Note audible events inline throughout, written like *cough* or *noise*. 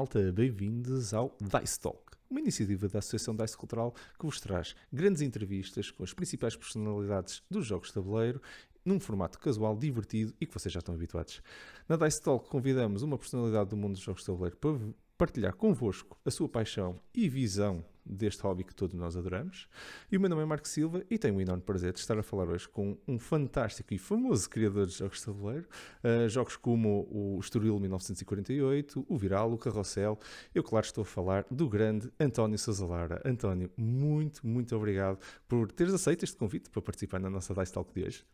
malta, bem-vindos ao Dice Talk, uma iniciativa da Associação Dice Cultural que vos traz grandes entrevistas com as principais personalidades dos jogos de tabuleiro num formato casual, divertido e que vocês já estão habituados. Na Dice Talk convidamos uma personalidade do mundo dos jogos de tabuleiro para partilhar convosco a sua paixão e visão deste hobby que todos nós adoramos. E o meu nome é Marco Silva e tenho o enorme prazer de estar a falar hoje com um fantástico e famoso criador de jogos de tabuleiro. Uh, jogos como o Estoril 1948, o Viral, o Carrossel. Eu, claro, estou a falar do grande António Sousa António, muito, muito obrigado por teres aceito este convite para participar na nossa Dice Talk de hoje.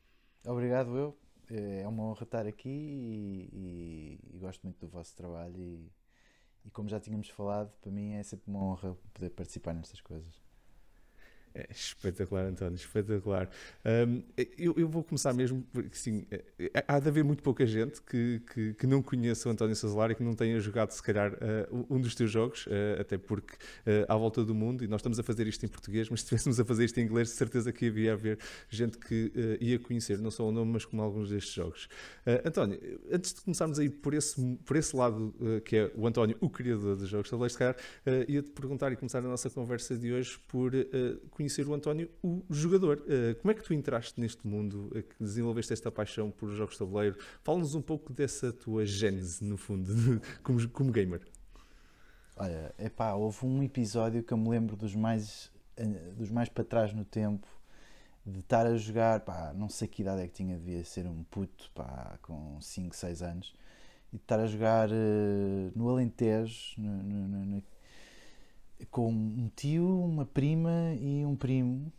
Obrigado, eu. É uma honra estar aqui e, e, e gosto muito do vosso trabalho e e como já tínhamos falado, para mim é sempre uma honra poder participar nestas coisas. É espetacular, António, espetacular. Um, eu, eu, vou começar mesmo porque sim, é, há de haver muito pouca gente que, que, que não conheça o António Sazolar e que não tenha jogado, se calhar, uh, um dos teus jogos, uh, até porque uh, à volta do mundo, e nós estamos a fazer isto em português, mas se estivéssemos a fazer isto em inglês, de certeza que havia haver gente que ia conhecer não só o nome, mas como alguns destes jogos. António, antes de começarmos a ir por esse, por esse lado, que é o António, o criador dos jogos, se calhar, ia-te perguntar e começar a nossa conversa de hoje por conhecer conhecer o António, o jogador. Uh, como é que tu entraste neste mundo, uh, que desenvolveste esta paixão por jogos de tabuleiro? Fala-nos um pouco dessa tua gênese, no fundo, *laughs* como, como gamer. Olha, epá, houve um episódio que eu me lembro dos mais, uh, dos mais para trás no tempo, de estar a jogar, pá, não sei que idade é que tinha, devia ser um puto, pá, com 5, 6 anos, e de estar a jogar no Alentejo, no, no, no, com um tio, uma prima e um primo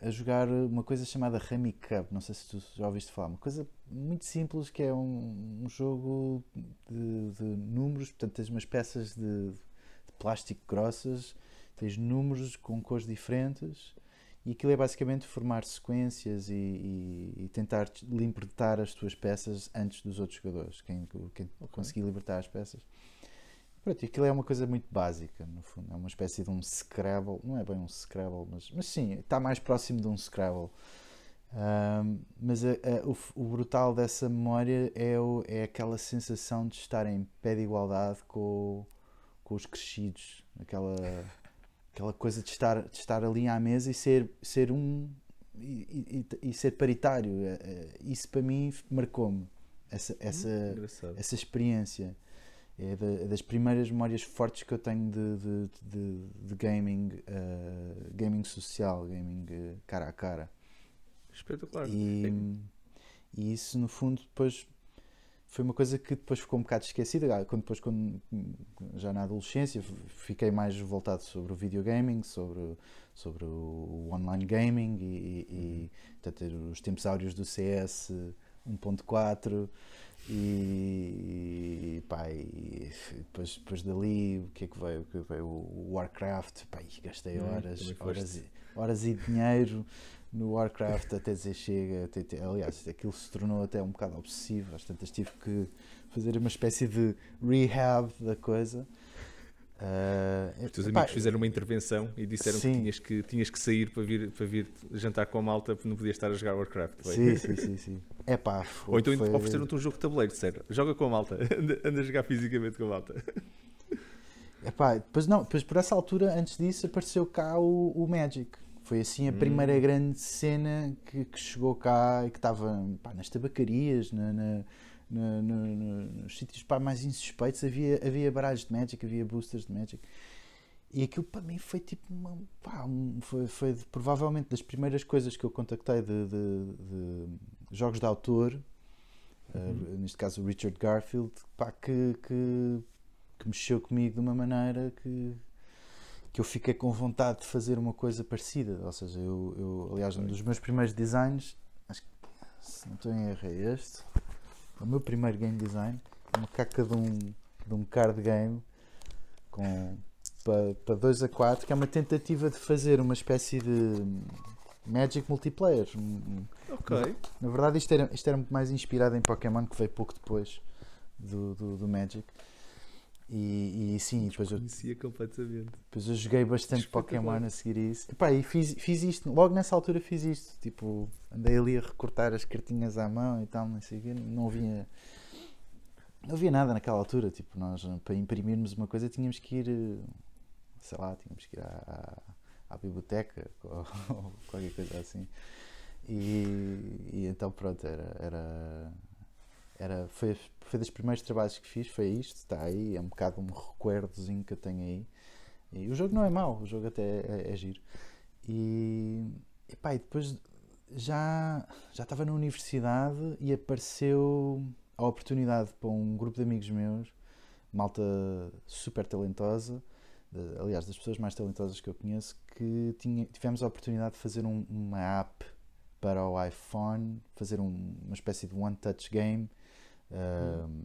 a jogar uma coisa chamada Remy Cup. Não sei se tu já ouviste falar. Uma coisa muito simples que é um, um jogo de, de, números. Portanto, tens umas peças de, de, plástico grossas, tens números com cores diferentes e aquilo é basicamente formar sequências e, e, e tentar libertar as tuas peças antes dos outros jogadores. Quem, quem okay. conseguir libertar as peças Pronto, aquilo é uma coisa muito básica, no fundo. É uma espécie de um Scrabble. Não é bem um Scrabble, mas, mas sim, está mais próximo de um Scrabble. Um, mas a, a, o, o, brutal dessa memória é, o, é aquela sensação de estar em pé de igualdade com, com os crescidos. Aquela, aquela coisa de estar, de estar ali à mesa e ser, ser um. E, e, e ser paritário. É, é, isso para mim marcou-me. Essa, essa, hum, essa experiência é da, das primeiras memórias fortes que eu tenho de, de, de, de gaming, uh, gaming social, gaming uh, cara a cara. Espetacular. E, é. e isso, no fundo, depois foi uma coisa que depois ficou um bocado esquecida. Quando, depois, quando, já na adolescência, fiquei mais voltado sobre o videogaming, sobre, sobre o online gaming e, e, e uhum. portanto, os tempos áureos do CS 1.4 e, pá, e depois, depois dali, o que é que veio? O, que veio? o Warcraft, pá, gastei hum, horas, horas, e, horas e dinheiro no Warcraft até dizer chega. Até, até, aliás, aquilo se tornou até um bocado obsessivo, às tantas tive que fazer uma espécie de rehab da coisa. Uh, Os teus amigos pá, fizeram uma intervenção e disseram sim. que tinhas, que tinhas que sair para vir, para vir jantar com a malta porque não podias estar a jogar Warcraft. Sim, sim, sim, sim. É pá, Ou então foi... ofereceram-te um jogo de tabuleiro, disseram, joga com a malta, *laughs* anda, anda a jogar fisicamente com a malta. É pá, depois não, depois por essa altura, antes disso, apareceu cá o, o Magic. Foi assim a primeira hum. grande cena que, que, chegou cá e que estava pá, nas tabacarias, na, na no, no, no, nos sítios pá, mais insuspeitos havia, havia baralhos de Magic, havia boosters de Magic. E aquilo para mim foi tipo uma, pá, um, foi, foi provavelmente das primeiras coisas que eu contactei de, de, de jogos de autor, uhum. uh, neste caso o Richard Garfield, pá, que, que, que, mexeu comigo de uma maneira que, que eu fiquei com vontade de fazer uma coisa parecida. Ou seja, eu, eu aliás, um dos meus primeiros designs, acho que se não estou em erro, é este o meu primeiro game design, uma caca de um, de um card game com para 2 a 4, que é uma tentativa de fazer uma espécie de Magic multiplayer. Ok. Na verdade, isto era, isto era muito mais inspirado em Pokémon, que veio pouco depois do, do, do Magic. E, e sim, depois eu, conhecia completamente. Depois eu joguei bastante Pokémon a seguir isso. E, pá, e fiz, fiz isto, logo nessa altura fiz isto. Tipo, andei ali a recortar as cartinhas à mão e tal, não sei o quê. Não vinha. não havia nada naquela altura. Tipo, nós para imprimirmos uma coisa tínhamos que ir, sei lá, tínhamos que ir à, à, à biblioteca ou, *laughs* ou, qualquer coisa assim. E, e então pronto, era, era, era foi, foi dos primeiros trabalhos que fiz, foi isto, está aí, é um bocado um recuerdozinho que eu tenho aí. E o jogo não é mau, o jogo até é, é, giro. E, pá, e depois já, já estava na universidade e apareceu a oportunidade para um grupo de amigos meus, malta super talentosa, aliás, das pessoas mais talentosas que eu conheço, que tinha, tivemos a oportunidade de fazer um, uma app para o iPhone, fazer um, uma espécie de one-touch game, hum.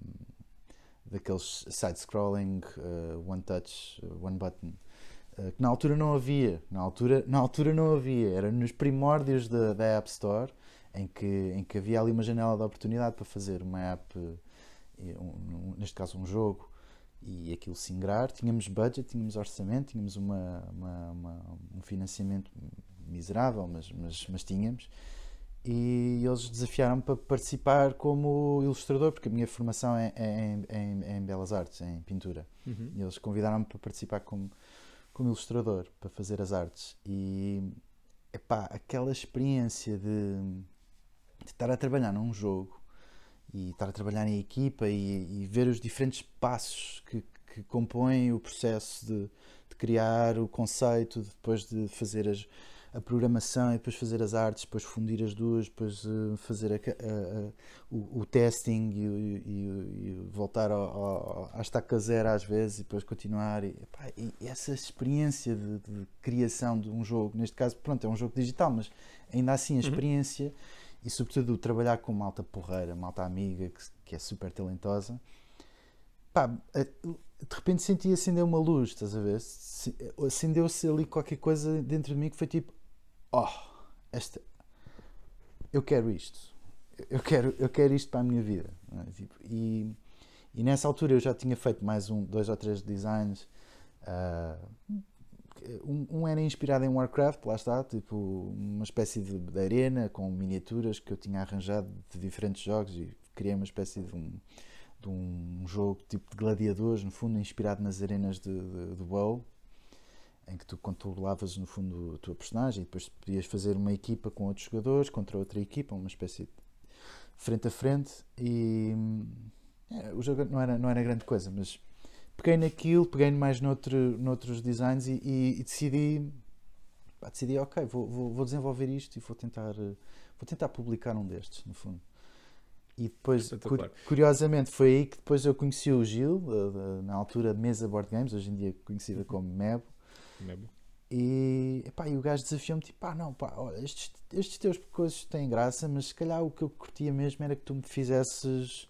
daqueles side-scrolling, uh, one-touch, one-button, uh, que na altura não havia. Na altura, na altura não havia. Era nos primórdios da, da App Store, em que, em que havia ali uma janela de oportunidade para fazer uma app, um, neste caso um jogo, e aquilo se ingrar. Tínhamos budget, tínhamos orçamento, tínhamos uma, uma, uma, um financiamento miserável, mas, mas, mas tínhamos. E eles desafiaram-me para participar como ilustrador, porque a minha formação é, é, em, em, em Belas Artes, em pintura. Uhum. E eles convidaram-me para participar como, como ilustrador, para fazer as artes. E epá, aquela experiência de, de estar a trabalhar num jogo e estar a trabalhar em equipa e, e ver os diferentes passos que, que compõem o processo de, de criar o conceito, depois de fazer as a programação e depois fazer as artes, depois fundir as duas, depois uh, fazer a, a, a, o, o, testing e, e, e voltar ao, ao, à estaca zero às vezes e depois continuar. E, e essa experiência de, de, criação de um jogo, neste caso, pronto, é um jogo digital, mas ainda assim a uhum. experiência uhum. e sobretudo trabalhar com malta porreira, malta amiga que, que é super talentosa. Pá, de repente senti acender uma luz, estás a ver? Acendeu-se ali qualquer coisa dentro de mim que foi tipo: oh, esta, eu quero isto, eu quero, eu quero isto para a minha vida. É? Tipo, e, e nessa altura eu já tinha feito mais um, dois ou três designs. Uh, um, um, era inspirado em Warcraft, lá está, tipo uma espécie de, de, arena com miniaturas que eu tinha arranjado de diferentes jogos e criei uma espécie de um, de um jogo tipo de gladiadores, no fundo, inspirado nas arenas de, de, de WoW em que tu controlavas no fundo a tua personagem e depois podias fazer uma equipa com outros jogadores contra outra equipa, uma espécie de frente a frente e é, o jogo não era, não era grande coisa, mas peguei naquilo, peguei mais noutro, noutros designs e, e, e decidi pá, decidi, ok, vou, vou, vou, desenvolver isto e vou tentar vou tentar publicar um destes, no fundo. E depois, cur, curiosamente, foi aí que depois eu conheci o Gil, na altura Mesa Board Games, hoje em dia conhecida uhum. como Mebo, e, epá, e o gajo desafiou-me, tipo, pá, não, pá, olha, estes, estes teus coisas têm graça, mas se calhar o que eu curtia mesmo era que tu me fizesses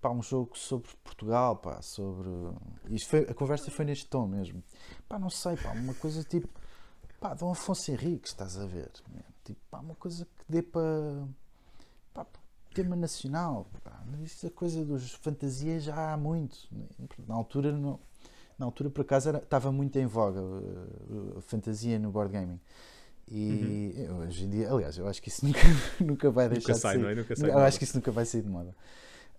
pá, um jogo sobre Portugal, pá, sobre. Isto foi, a conversa foi neste tom mesmo. Pá, não sei, pá, uma coisa tipo. Pá, Dom Afonso Henrique, estás a ver? Tipo, pá, uma coisa que dê para. Pá, tema nacional. Pá, mas isto é coisa dos fantasias já há muito. Na altura não na altura por acaso era, estava muito em voga uh, fantasia no board gaming. E uhum. hoje em dia, aliás, eu acho que isso *laughs* nunca, nunca vai deixar nunca sai, de sair. Não é? nunca sai eu acho que isso nunca vai sair de moda.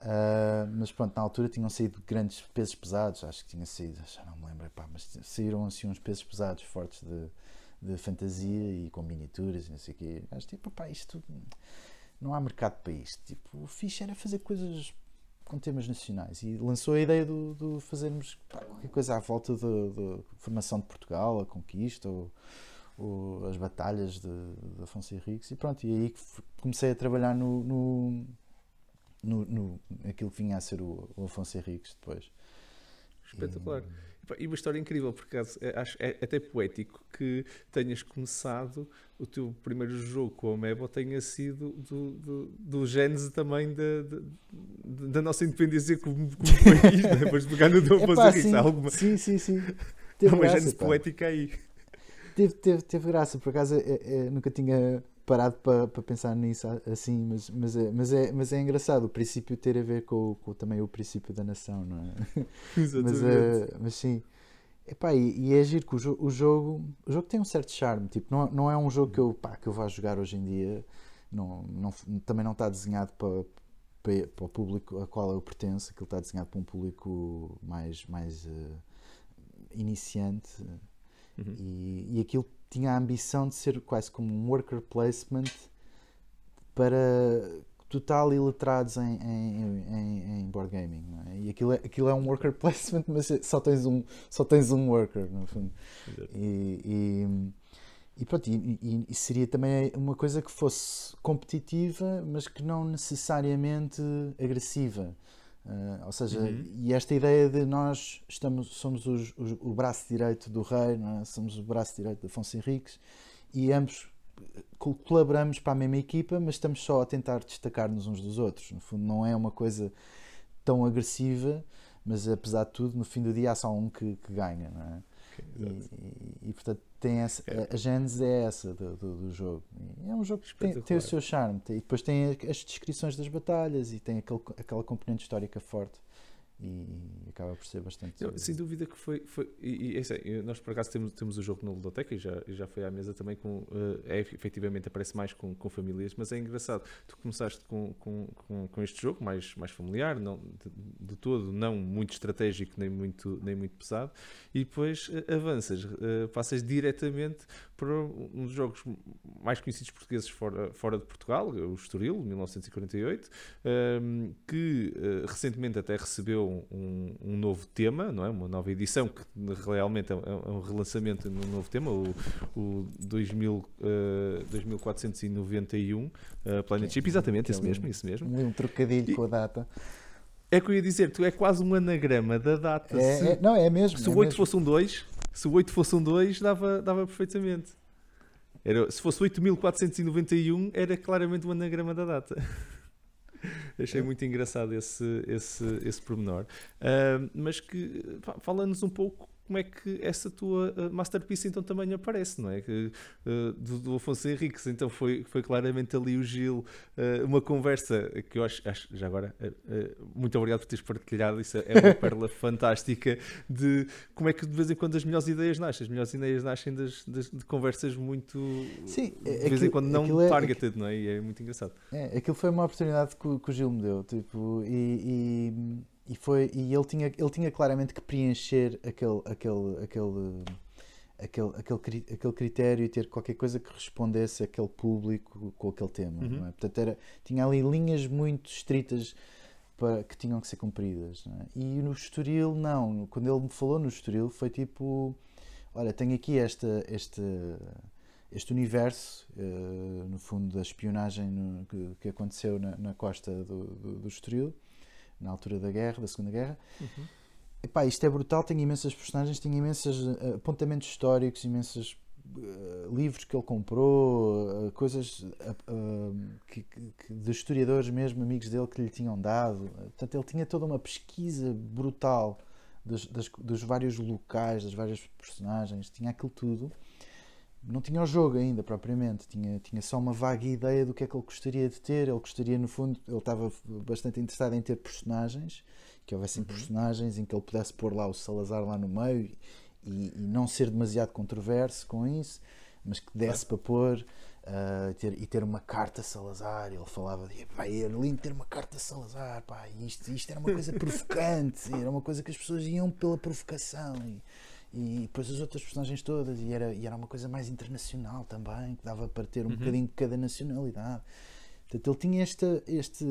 Uh, mas pronto, na altura tinham saído grandes pesos pesados, acho que tinha saído, já não me lembro, pá, mas saíram assim uns pesos pesados fortes de, de fantasia e com miniaturas e não sei o quê. Acho tipo, pá, isto não há mercado para isto. Tipo, o fixe era fazer coisas com temas nacionais e lançou a ideia de, de fazermos qualquer coisa à volta da formação de Portugal, a conquista ou, ou as batalhas de, de, Afonso Henriques e pronto, e aí comecei a trabalhar no, no, no, no aquilo que vinha a ser o, o Afonso Henriques depois. Espetacular. E, e uma história incrível, porque é, acho é até poético que tenhas começado o teu primeiro jogo com a Mebo tenha sido do, do, do gênese também da, da, da nossa independência como, como *laughs* país, né? depois de pegar no teu fazer isso. Alguma... Sim, sim, sim. *laughs* Teve uma gênese poética aí. Teve, teve, teve graça, por acaso é, é, nunca tinha parado para, para pensar nisso assim, mas, mas, é, mas, é, mas é engraçado o princípio ter a ver com, com também o princípio da nação, não é? *laughs* Exatamente. mas, uh, mas sim. Epá, e, e é giro que o, jo o, jogo o jogo tem um certo charme, tipo, não, não é um jogo que eu, pá, que eu vá jogar hoje em dia, não, não, também não está desenhado para, para, para o público a qual eu pertenço, aquilo está desenhado para um público mais, mais uh, iniciante uhum. e, e aquilo tinha a ambição de ser quase como um worker placement para total iletrados em, em, em, em board gaming. É? E aquilo é, aquilo é um worker *laughs* placement, mas só tens um, só tens um worker, no fundo. E, e, e pronto, e, e, seria também uma coisa que fosse competitiva, mas que não necessariamente agressiva. Uh, ou seja, uhum. e esta ideia de nós estamos, somos os, os, o braço direito do rei, é? somos o braço direito de Afonso Henriques, e ambos colaboramos para a mesma equipa, mas estamos só a tentar destacar-nos uns dos outros. No fundo, não é uma coisa tão agressiva, mas apesar de tudo, no fim do dia há só um que, que ganha. Não é? E, e, portanto, tem essa, é. a gênese é essa do, do, do, jogo. É um jogo que tem, tem, o seu charme. E depois tem as descrições das batalhas e tem aquele, aquela componente histórica forte e acaba por ser bastante. Não, sem dúvida que foi. foi e, e, é, nós por acaso temos, temos o jogo na Ludoteca e já, já foi à mesa também com. Uh, é, efetivamente aparece mais com, com famílias, mas é engraçado. Tu começaste com, com, com, com este jogo mais, mais familiar, não, de, de, todo não muito estratégico nem muito, nem muito pesado, e depois uh, avanças, uh, passas diretamente para um dos jogos mais conhecidos portugueses fora, fora de Portugal, o Estoril, 1948, um, ehm, que recentemente até recebeu um, um, novo tema, não é? Uma nova edição que realmente é, é um relançamento de um novo tema, o, o 2000, uh, 2491 uh, Planet Ship, exatamente, esse mesmo, esse mesmo. Um trocadilho e, com a data. É que eu ia dizer, tu é quase um anagrama da data. É, se, é, não, é mesmo. Se o é 8 mesmo. fosse um 2, se o 8 fosse um 2, dava, dava perfeitamente. Era, se fosse 8491, era claramente um anagrama da data. *laughs* *laughs* Achei muito engraçado esse, esse, esse pormenor. Uh, mas que fala-nos um pouco como é que essa tua uh, masterpiece então também aparece, não é? Que, uh, do, do, Afonso Henriques, então foi, foi claramente ali o Gil, uh, uma conversa que eu acho, acho já agora, muito obrigado por teres partilhado, isso é uma *laughs* pérola fantástica de como é que de vez em quando as melhores ideias nascem, as melhores ideias nascem das, das de conversas muito, Sim, de vez aquilo, em quando não é, targeted, não é? E é muito engraçado. É, aquilo foi uma oportunidade que, que o Gil me deu, tipo, e, e e, foi, e ele, tinha, ele tinha claramente que preencher aquele, aquele, aquele, aquele, aquele, aquele critério e ter qualquer coisa que respondesse àquele público com aquele tema. Uhum. É? Portanto, era, tinha ali linhas muito estritas para, que tinham que ser cumpridas. É? E no Estoril, não. Quando ele me falou no Estoril, foi tipo: olha, tenho aqui esta, este, este universo, uh, no fundo, da espionagem no, que, que, aconteceu na, na costa do, do, do Estoril na altura da guerra, da Segunda Guerra. Uhum. Epá, isto é brutal, tem imensas personagens, tem imensos uh, apontamentos históricos, imensos uh, livros que ele comprou, uh, coisas que, que, de historiadores mesmo, amigos dele que lhe tinham dado. Portanto, ele tinha toda uma pesquisa brutal dos, das, dos vários locais, das várias personagens, tinha aquilo tudo não tinha o jogo ainda propriamente, tinha, tinha só uma vaga ideia do que é que ele gostaria de ter. Ele gostaria, no fundo, ele estava bastante interessado em ter personagens, que houvessem uhum. personagens em que ele pudesse pôr lá o Salazar lá no meio e, e não ser demasiado controverso com isso, mas que desse para pôr uh, ter, e ter uma carta Salazar. Ele falava de vai, era lindo ter uma carta Salazar, pá, isto, isto era uma coisa *laughs* provocante, era uma coisa que as pessoas iam pela provocação. E, e depois as outras personagens todas, e era, e era uma coisa mais internacional também, que dava para ter um uhum. bocadinho de cada nacionalidade. Portanto, ele tinha este, este,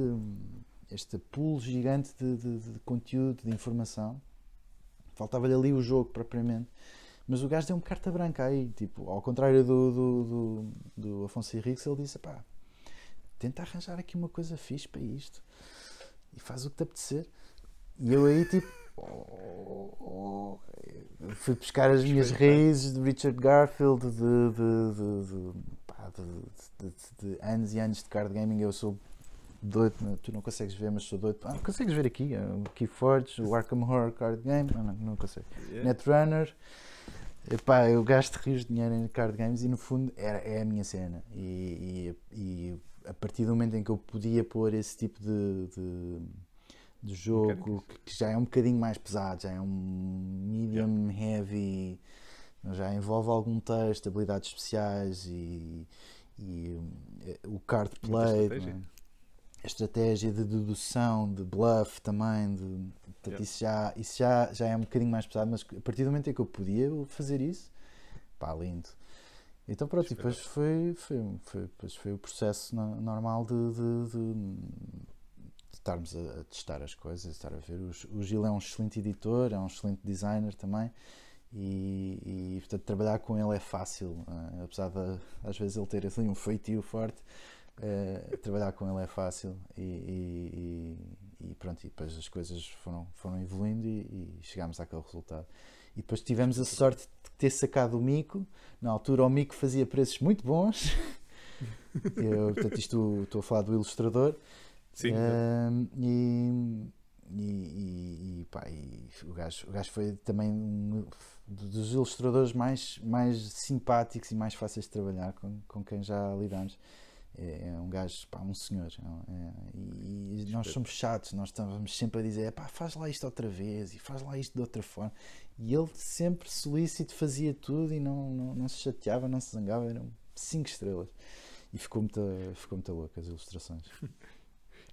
este pool gigante de, de, de conteúdo, de informação. Faltava-lhe ali o jogo propriamente. Mas o gajo deu-me carta branca aí, tipo, ao contrário do, do, do, do Afonso Henriques, ele disse: pá, tenta arranjar aqui uma coisa fixe para isto e faz o que te apetecer. E eu aí, tipo, fui buscar as minhas raízes de Richard Garfield, de, de, anos e anos de card gaming. Eu sou doido, tu não consegues ver, mas sou doido. Ah, consegues ver aqui? É o Keyforge, o Arkham Horror Card Game. Não, não, consigo. Netrunner. Epá, eu gasto rios de dinheiro em card games e no fundo era, é a minha cena. E, e, e a partir do momento em que eu podia pôr esse tipo de, de de jogo que já é um bocadinho mais pesado, já é um medium yeah. heavy, já envolve algum texto, habilidades especiais e, e eh, o card play. a estratégia de dedução, de bluff também, de, portanto, Yeah. isso, já, isso já, já é um bocadinho mais pesado, mas a partir do momento em que eu podia fazer isso, pá, lindo. Então pronto, depois foi, foi, foi, foi o processo no- normal de- de- de estarmos a, testar as coisas, estar a ver. O, Gil é um excelente editor, é um excelente designer também. E, e, portanto trabalhar com ele é fácil, eh, apesar de às vezes ele ter assim um feitio forte, eh, trabalhar com ele é fácil e, e- e- pronto, e depois as coisas foram, foram evoluindo e chegámos àquele resultado. E depois tivemos a sorte de ter sacado o Mico, na altura o Mico fazia preços muito bons, *laughs* Eu, portanto isto estou a falar do ilustrador, Sim, Ahm, e, e, e, pá, e o, gajo, o gajo foi também um dos ilustradores mais, mais simpáticos e mais fáceis de trabalhar com, com quem já lidamos. É, é um gajo, pá, um senhor. é- é- e, e nós somos chatos, nós estávamos sempre a dizer: pá, faz lá isto outra vez e faz lá isto de outra forma. E ele sempre solícito fazia tudo e não, não, não se chateava, não se zangava, eram 5 estrelas. E ficou muito, ficou muito louco as ilustrações. *laughs*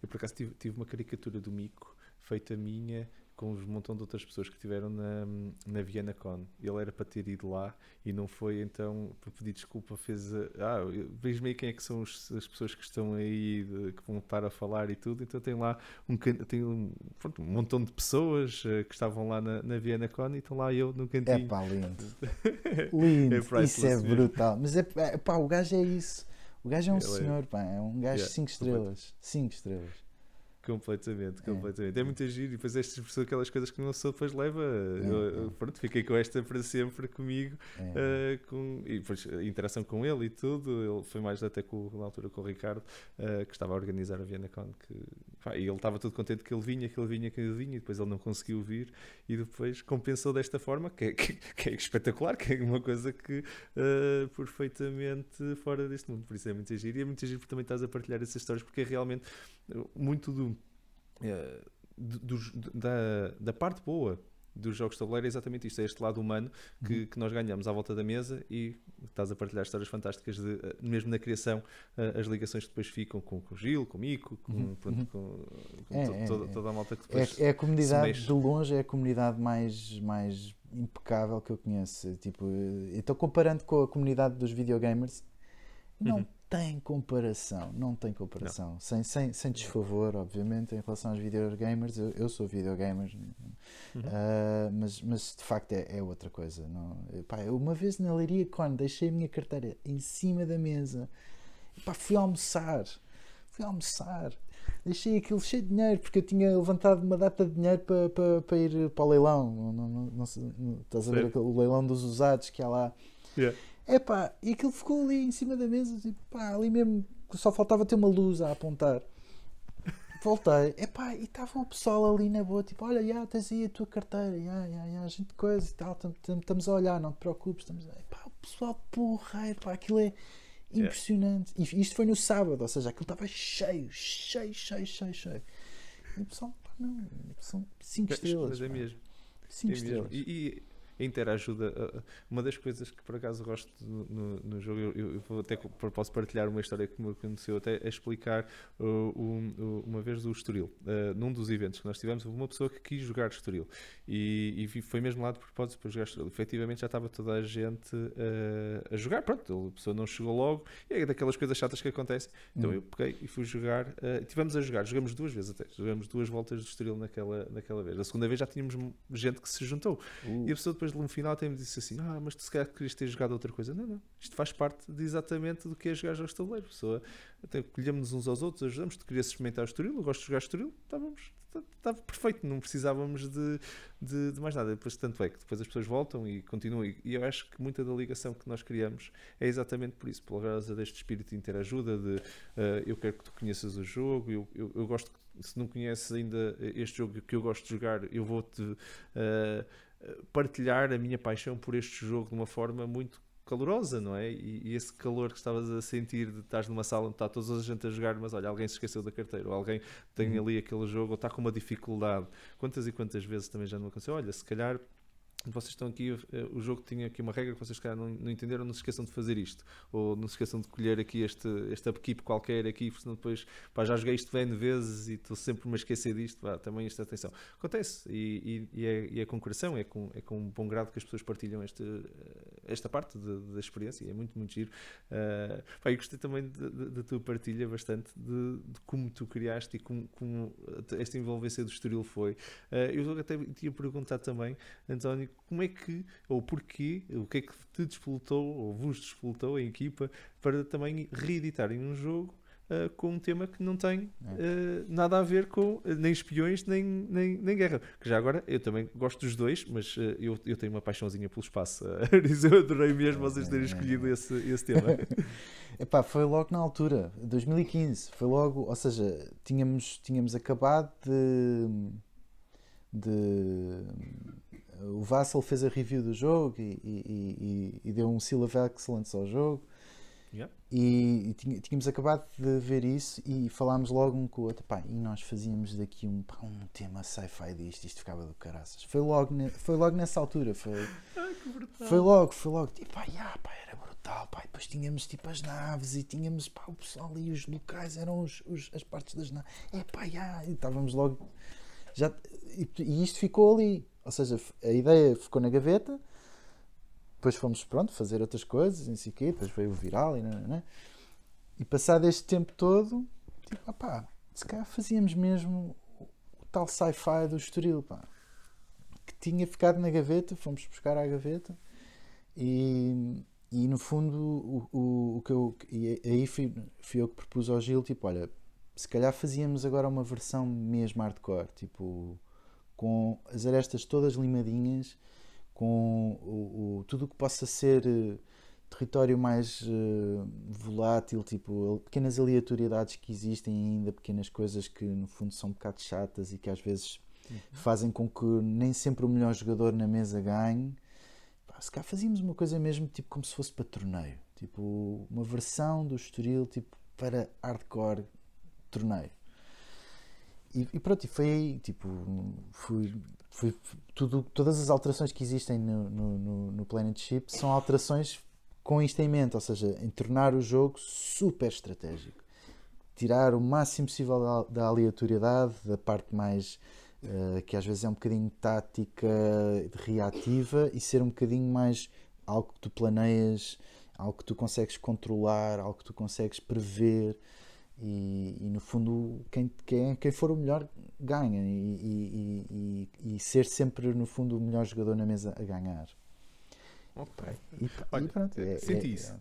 Eu por acaso tive, tive uma caricatura do Mico feita minha com um montão de outras pessoas que estiveram na, na Viena Con. Ele era para ter ido lá e não foi, então, para pedir desculpa, fez. Ah, vejo meio quem é que são os- as pessoas que estão aí, de- que vão estar a falar e tudo. Então tem lá um, tem um, pronto, um montão de pessoas eh, que estavam lá na, na Viena Con e estão lá eu no É cantinho. pá, lindo. *laughs* Lindo, É isso é mesmo. brutal. Mas é, é pá, o gajo é isso. O gajo é um Ele é- senhor, pá, é um gajo Yeah, 5 estrelas. 5 estrelas. Completamente, É, completamente. É, muito giro e depois estas são aquelas coisas que uma pessoa depois leva. eu, é. eu, pronto, fiquei com esta para sempre comigo É, Uh, com, e depois a interação com ele e tudo, ele foi mais até com, na altura com o Ricardo, uh, que estava a organizar a VianaCon, que, e ele estava todo contente que ele vinha, que ele vinha, que ele vinha, e depois ele não conseguiu vir, e depois compensou desta forma, que é, que, que é espetacular, que é uma coisa que uh, perfeitamente fora deste mundo, por isso é muito giro, e é muito giro porque também estás a partilhar essas histórias, porque é realmente uh, muito do, uh, do- dos- da, da parte boa dos jogos de tabuleiro é exatamente isto, é este lado humano que, Uhum. que nós ganhamos à volta da mesa e estás a partilhar histórias fantásticas de, eh, mesmo na criação, eh, as ligações que depois ficam com, com o Gil, com o Mico, com, Uhum, pronto, uhum. com, com É, to- é, toda, é. toda a malta que depois É, é a comunidade, de longe, é a comunidade mais, mais impecável que eu conheço. Tipo, eh, então, comparando com a comunidade dos videogamers, não Uhum. Tem comparação. Não tem comparação. Sem, sem, sem desfavor, obviamente, em relação aos videogamers. Eu, eu sou videogamer, Uhum. ah, mas, mas de facto é, é outra coisa. Não, pá, uma vez na Leiria Con deixei a minha carteira em cima da mesa. Pá, fui almoçar. Fui almoçar. Deixei aquilo cheio de dinheiro porque eu tinha levantado uma data de dinheiro para, para, para ir para o leilão. Não, não, não, não não- estás a ver aquele, o leilão dos usados que há lá. Yeah. Epá, e aquilo ficou ali em cima da mesa, tipo, pá, ali mesmo, só faltava ter uma luz a apontar. Voltei, epá, e estava o pessoal ali na boa, tipo, olha, já, tens aí a tua carteira, já, já, já, gente coisa e tal, tam- tam- estamos a olhar, não te preocupes, estamos a... Epá, o pessoal porreiro, pá, aquilo é impressionante. E isto foi no sábado, ou seja, aquilo estava cheio, cheio, cheio, cheio, cheio. E o pessoal, pá, não, são 5 Mas- estrelas. mas é mesmo. Cinco É mesmo. estrelas. E, interajuda, uh, uh, uma das coisas que por acaso gosto no, no- jogo, eu, eu- até posso partilhar uma história que me aconteceu até a explicar uh, um- uh, uma vez do Estoril, uh, num dos eventos que nós tivemos, houve uma pessoa que quis jogar Estoril e, e foi mesmo lá de propósito para jogar Estoril. Efetivamente já estava toda a gente uh, a jogar, pronto, a pessoa não chegou logo, e é daquelas coisas chatas que acontecem. Então Hum. eu peguei e fui jogar, uh, tivemos a jogar, jogamos duas vezes até, jogamos duas voltas do Estoril naquela, naquela vez. A segunda vez já tínhamos gente que se juntou. Uh, E a pessoa depois no final até me disse assim: Ah, mas tu se calhar querias ter jogado outra coisa. Não, não. Isto faz parte de exatamente do que é jogar jogos de tabuleiro. Pessoa até colhemos uns aos outros, ajudamos. Tu querias experimentar o Estoril, eu gosto de jogar Estoril, estávamos. Estava perfeito, não precisávamos de, de, de mais nada. Depois, tanto é que depois as pessoas voltam e continuam. E, eu acho que muita da ligação que nós criamos é exatamente por isso, pela causa deste espírito de interajuda, de eh, eu quero que tu conheças o jogo, eu, eu, eu gosto que, se não conheces ainda este jogo que eu gosto de jogar, eu vou-te eh, partilhar a minha paixão por este jogo de uma forma muito calorosa, não é? E, e esse calor que estavas a sentir de estás numa sala onde está toda a gente a jogar, mas olha, alguém se esqueceu da carteira, ou alguém tem Uhum. ali aquele jogo, ou está com uma dificuldade. Quantas e quantas vezes também já não aconteceu? Olha, se calhar vocês estão aqui, eh, o jogo tinha aqui uma regra que vocês não, não entenderam, não se esqueçam de fazer isto, ou não se esqueçam de colher aqui este, este upkeep qualquer aqui, senão depois pá, já joguei isto N vezes e estou sempre a esquecer disto, pá, também esta atenção. Acontece, e, e, e, é, e é com coração, é com, é com um bom grado que as pessoas partilham este, esta parte da experiência, é muito, muito giro. Uh, pá, eu gostei também da tua partilha bastante de, de, como tu criaste e como, como esta envolvência do Estoril foi. Uh, eu até te ia perguntar também, António, como é que, ou porquê, o que é que te despolutou, ou vos despolutou a equipa, para também reeditarem um jogo Uh, com um tema que não tem uh, nada a ver com uh, nem espiões nem, nem, nem guerra. Que já agora eu também gosto dos dois, mas eu, eu tenho uma paixãozinha pelo espaço. *laughs* eu adorei mesmo vocês terem escolhido esse, esse tema. *laughs* Epá, foi logo na altura, 2015. Foi logo, ou seja, tínhamos, tínhamos acabado de. de o Vassal fez a review do jogo e, e, e, e deu um seal of excellence ao jogo. Yeah. E, tínhamos acabado de ver isso e falámos logo um com o outro. Pá, e nós fazíamos daqui um, pá, um tema sci-fi disto, isto ficava do caraças. Foi logo, ne, foi logo nessa altura. Foi, *laughs* Ai, foi logo, foi logo. Tipo, pá, yeah, pá, era brutal. Pá, depois tínhamos tipo as naves e tínhamos pá, o pessoal ali, os locais eram os, os as partes das naves. É pá, yeah, e estávamos logo. Já, e, e isto ficou ali. Ou seja, a ideia ficou na gaveta, depois fomos, pronto, fazer outras coisas, não sei quê, depois veio o viral e não, não, não. E passado este tempo todo, tipo, pá, se calhar fazíamos mesmo o tal sci-fi do Estoril, pá, que tinha ficado na gaveta, fomos buscar à gaveta e, e no fundo o, o, o que eu, e aí fui, fui eu que propus ao Gil, tipo, olha, se calhar fazíamos agora uma versão mesmo hardcore, tipo com as arestas todas limadinhas, com o, o tudo o que possa ser uh, território mais uh, volátil, tipo pequenas aleatoriedades que existem ainda, pequenas coisas que no fundo são um bocado chatas e que às vezes uhum. fazem com que nem sempre o melhor jogador na mesa ganhe. Pá, se cá fazíamos uma coisa mesmo tipo como se fosse para torneio, tipo uma versão do Estoril tipo para hardcore torneio. E, pronto, e foi tipo, fui, fui, tudo, todas as alterações que existem no, no, no Planet Ship são alterações com isto em mente, ou seja, em tornar o jogo super estratégico. Tirar o máximo possível da, da aleatoriedade, da parte mais uh, que às vezes é um bocadinho tática, reativa, e ser um bocadinho mais algo que tu planeias, algo que tu consegues controlar, algo que tu consegues prever. E, e, no fundo quem, quem, quem for o melhor ganha. E, e, e, ser sempre no fundo o melhor jogador na mesa a ganhar. Ok. E, Olha, pronto é, senti é, isso. é,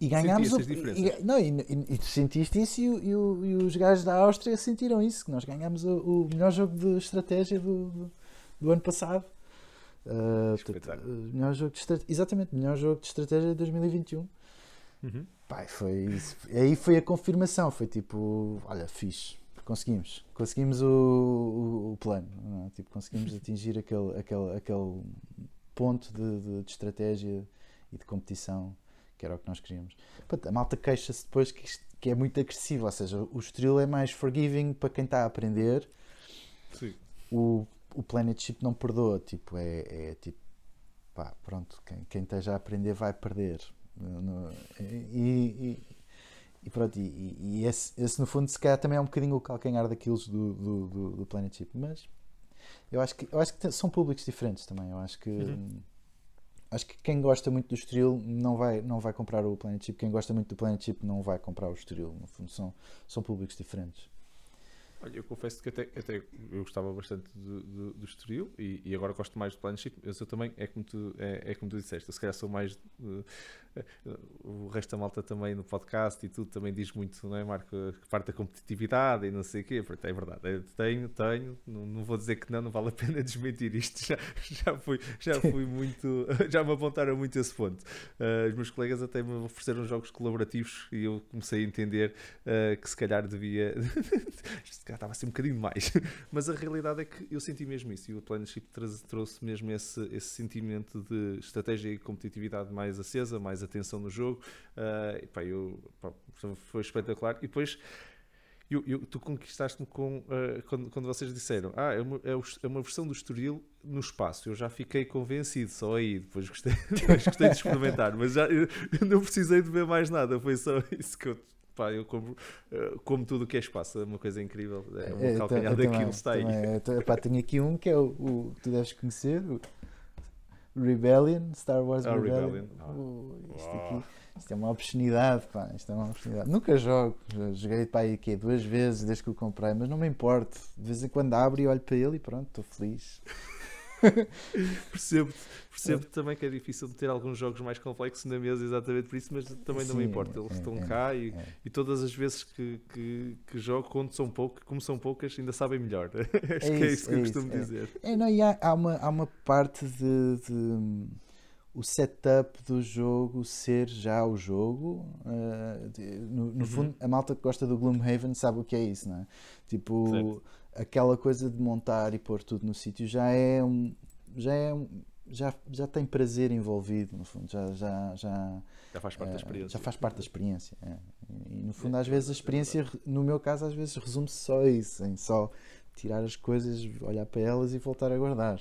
e ganhámos o, e, não, e, e, tu sentiste isso e, e, os gajos da Áustria sentiram isso que nós ganhámos o, o melhor jogo de estratégia do, do, do ano passado. Uh, melhor jogo de exatamente melhor jogo de estratégia de 2021 uhum. Pai, foi Aí foi a confirmação. Foi tipo, olha, fixe. Conseguimos. Conseguimos o, o, o plano. É? Tipo, conseguimos *laughs* atingir aquele, aquele, aquele ponto de, de, de, estratégia e de competição que era o que nós queríamos. A malta queixa-se depois que, que é muito agressivo. Ou seja, o Estoril é mais forgiving para quem está a aprender. Sim. O, o Planet Ship não perdoa. Tipo, é, é tipo, pá, pronto, quem, quem esteja a aprender vai perder no, e, e, e, pronto, e, e esse, esse, no fundo se calhar também é um bocadinho o calcanhar daqueles do, do, do, do Planet Chip, mas eu acho que, eu acho que são públicos diferentes também. Eu acho que uhum. acho que quem gosta muito do Estoril não vai, não vai comprar o Planet Chip, quem gosta muito do Planet Chip não vai comprar o Estoril. No fundo, são, são públicos diferentes. Olha, eu confesso que até, até eu gostava bastante do, do, do Estoril e, e, agora gosto mais do Planet Eu sou também, é como tu, é, é como tu disseste, eu se calhar sou mais. Uh, o resto da malta também no podcast e tudo também diz muito, não é, Marco? Que parte da competitividade e não sei o quê. É verdade, eu tenho, tenho, não, não, vou dizer que não, não vale a pena *laughs* desmentir isto. Já, já, fui, já fui muito. *laughs* Já me apontaram muito esse ponto. Uh, os meus colegas até me ofereceram jogos colaborativos e eu comecei a entender uh, que se calhar devia. *laughs* calhar estava a ser um bocadinho mais. Mas a realidade é que eu senti mesmo isso. E o Planetship trouxe mesmo esse, esse sentimento de estratégia e competitividade mais acesa, mais atenção no jogo. Uh, pá, eu, pá, foi espetacular. E depois eu, eu, tu conquistaste-me com uh, quando, quando vocês disseram ah, é uma, é uma versão do Estoril no espaço. Eu já fiquei convencido, só aí, depois gostei, *laughs* depois gostei de experimentar, mas já eu, eu não precisei de ver mais nada, foi só isso que eu pá, eu como, uh, como tudo o que é espaço, é uma coisa incrível. É um é, calcanhar daquilo está aí. Também, pá, tenho aqui um que é o, o tu deves conhecer, o Rebellion, Star Wars oh, Rebellion. Rebellion. Oh. isto, aqui, isto é uma obscenidade, pá, isto é uma obscenidade. Nunca jogo, joguei pá, aqui duas vezes desde que o comprei, mas não me importo. De vez em quando abro e olho para ele e pronto, estou feliz. *laughs* percebo, percebo é. também que é difícil de ter alguns jogos mais complexos na mesa, exatamente por isso, mas também Sim, não me importa. Eles é, estão é, cá e, é. e, todas as vezes que, que, que, jogo, quando são poucas, como são poucas, ainda sabem melhor. *laughs* Acho que é isso que eu costumo dizer. É, não, e há, há, uma, há uma parte de, de o setup do jogo ser já o jogo. Uh, no, no uhum. fundo, a malta que gosta do Gloomhaven sabe o que é isso, não é? Tipo, certo aquela coisa de montar e pôr tudo no sítio já é um. Já é um, já, já tem prazer envolvido, no fundo, já, já, já, já faz parte é, da experiência. Já faz parte da experiência. É. E no fundo, às vezes, a experiência, no meu caso, às vezes resume-se só isso, em só tirar as coisas, olhar para elas e voltar a guardar.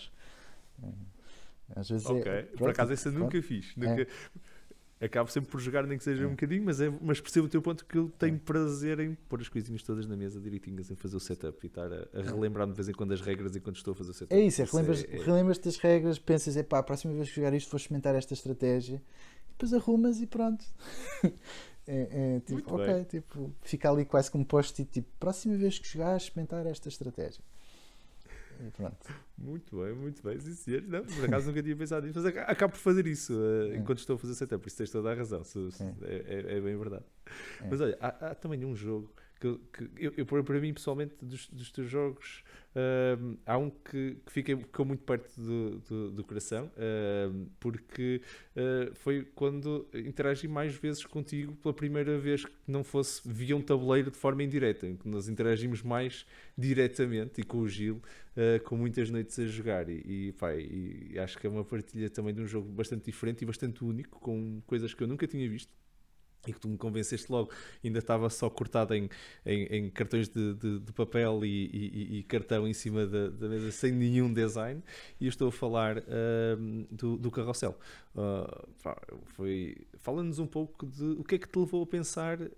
Às vezes ok, é, por acaso esse eu nunca fiz. Nunca, é acabo sempre por jogar, nem que seja um bocadinho, mas, é, mas percebo o teu ponto que eu tenho prazer em pôr as coisinhas todas na mesa direitinhas, em fazer o setup e estar a, a relembrar de vez em quando as regras enquanto estou a fazer o setup. É isso, é, relembras, é, é... relembras-te das regras, pensas, é pá, a próxima vez que jogar isto vou experimentar esta estratégia, depois arrumas e pronto. *laughs* é, é, tipo, Muito ok, bem. tipo, fica ali quase como post-it, tipo, próxima vez que jogar, experimentar esta estratégia. E pronto. Muito bem, muito bem. Sim, senhor. Não, por acaso nunca tinha pensado nisso, mas acabo por fazer isso uh, enquanto estou a fazer setup, por isso tens toda a razão. É, é, é, bem verdade. É. Mas olha, há, há, também um jogo que, que eu, eu, para mim pessoalmente, dos, dos teus jogos, uh, há um que, que fica, ficou muito perto do, do, do coração, uh, porque uh, foi quando interagi mais vezes contigo pela primeira vez que não fosse via um tabuleiro de forma indireta, em que nós interagimos mais diretamente e com o Gil, uh, com muitas noites a jogar. E, e, pá, e acho que é uma partilha também de um jogo bastante diferente e bastante único, com coisas que eu nunca tinha visto e que tu me convenceste logo, ainda estava só cortado em, em, em cartões de, de, de papel e, e, e, cartão em cima da, da, mesa, sem nenhum design, e estou a falar uh, do, do carrossel. Uh, foi, fala-nos um pouco de o que é que te levou a pensar uh,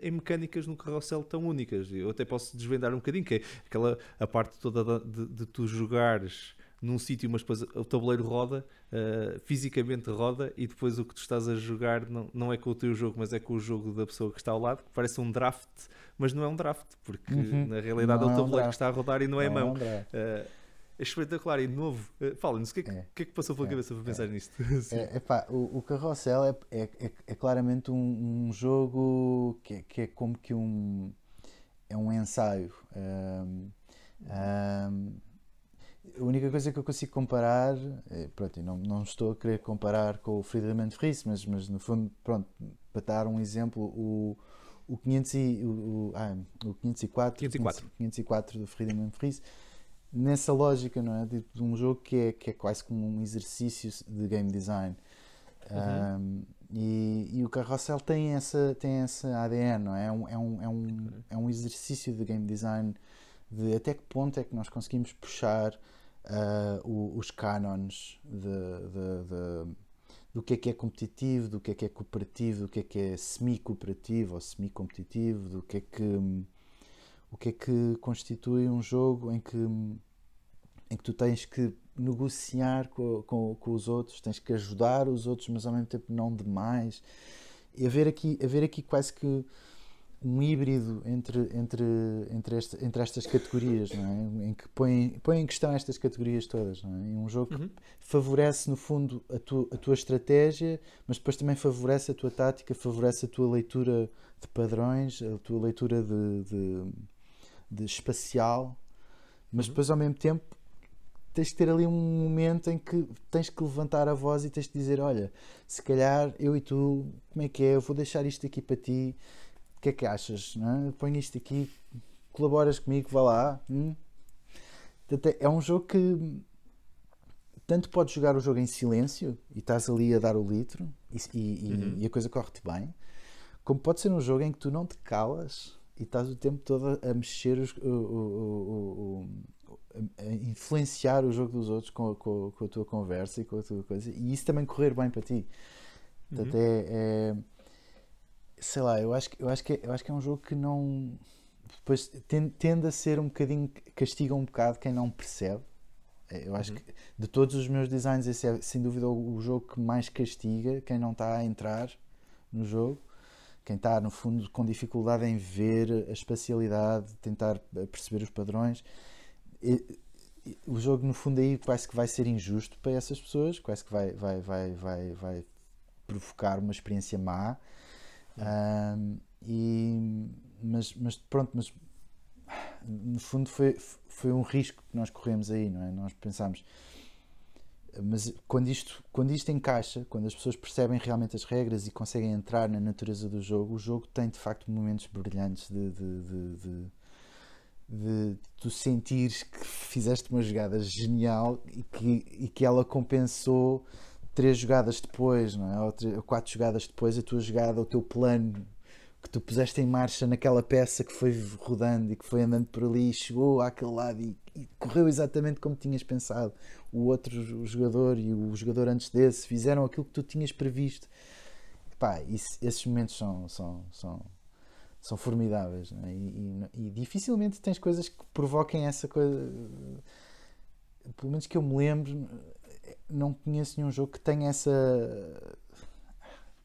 em mecânicas no carrossel tão únicas. Eu até posso desvendar um bocadinho, que é aquela a parte toda de, de tu jogares num sítio, mas depois o tabuleiro roda, uh, fisicamente roda, e depois o que tu estás a jogar não, não é com o teu jogo, mas é com o jogo da pessoa que está ao lado, que parece um draft, mas não é um draft, porque uhum. na realidade não é o tabuleiro é um que está a rodar e não, é não é mão. É, uh, é espetacular e novo. Uh, Fala-nos, o que é, é. que, é que passou pela é. cabeça para pensar nisto? é, *laughs* epá, o, o Carrossel é, é, é, é claramente um, um, jogo que é, que é como que um, é um ensaio. Um, um, a única coisa que eu consigo comparar, é, pronto, não, não estou a querer comparar com o Friedman Fries, mas, mas no fundo, pronto, para dar um exemplo, o, o, 500 e, o, o, ah, o 504, 504. 504 do Friedman Fries, nessa lógica, não é? De, de, um jogo que é, que é quase como um exercício de game design. Uhum. Um, e, e, o Carrossel tem essa, tem essa ADN, não é? É um, é um, é um, é um exercício de game design de até que ponto é que nós conseguimos puxar uh, os cânones do que é que é competitivo, do que é que é cooperativo, do que é que é semi-cooperativo ou semi-competitivo, do que é que o que é que constitui um jogo em que em que tu tens que negociar com, com, com os outros, tens que ajudar os outros, mas ao mesmo tempo não demais. E haver aqui, haver aqui quase que um híbrido entre, entre, entre, este, entre estas categorias, não é? em que põe, põe em questão estas categorias todas. Não é? um jogo uhum. que favorece, no fundo, a, tu, a tua estratégia, mas depois também favorece a tua tática, favorece a tua leitura de padrões, a tua leitura de, de, de espacial, mas uhum. depois, ao mesmo tempo, tens que ter ali um momento em que tens que levantar a voz e tens que dizer: Olha, se calhar eu e tu, como é que é? Eu vou deixar isto aqui para ti que é que achas? Não é? Põe isto aqui, colaboras comigo, vá lá. Hum? É um jogo que tanto podes jogar o jogo em silêncio e estás ali a dar o litro e, e, uhum. e a coisa corre-te bem, como pode ser um jogo em que tu não te calas e estás o tempo todo a mexer, os, o, o, o, a influenciar o jogo dos outros com, com, com, a tua conversa e com a tua coisa, e isso também correr bem para ti. Portanto, uhum. é, é, sei lá, eu acho, eu, acho que é, eu acho que é um jogo que não depois tende a ser um bocadinho castiga um bocado quem não percebe. É, eu acho uhum. que de todos os meus designs, esse é sem dúvida o, jogo que mais castiga quem não está a entrar no jogo quem está, no fundo, com dificuldade em ver a espacialidade, tentar perceber os padrões. E, e, o jogo, no fundo, aí parece que vai ser injusto para essas pessoas, parece que vai, vai, vai, vai, vai provocar uma experiência má. Um, e, mas, mas pronto, mas no fundo foi, foi um risco que nós corremos aí, não é? Nós pensámos mas quando isto, quando isto encaixa, quando as pessoas percebem realmente as regras e conseguem entrar na natureza do jogo, o jogo tem de facto momentos brilhantes de, de, de, de, de tu sentires que fizeste uma jogada genial e que, e que ela compensou três jogadas depois, não é? ou, três, ou quatro jogadas depois, a tua jogada, o teu plano que tu puseste em marcha naquela peça que foi rodando e que foi andando por ali e chegou àquele lado e, e correu exatamente como tinhas pensado. O outro jogador e o jogador antes desse fizeram aquilo que tu tinhas previsto. Pá, isso, esses momentos são, são, são, são formidáveis é? e, e, e, dificilmente tens coisas que provoquem essa coisa. Pelo menos que eu me lembro, não conheço nenhum jogo que tenha essa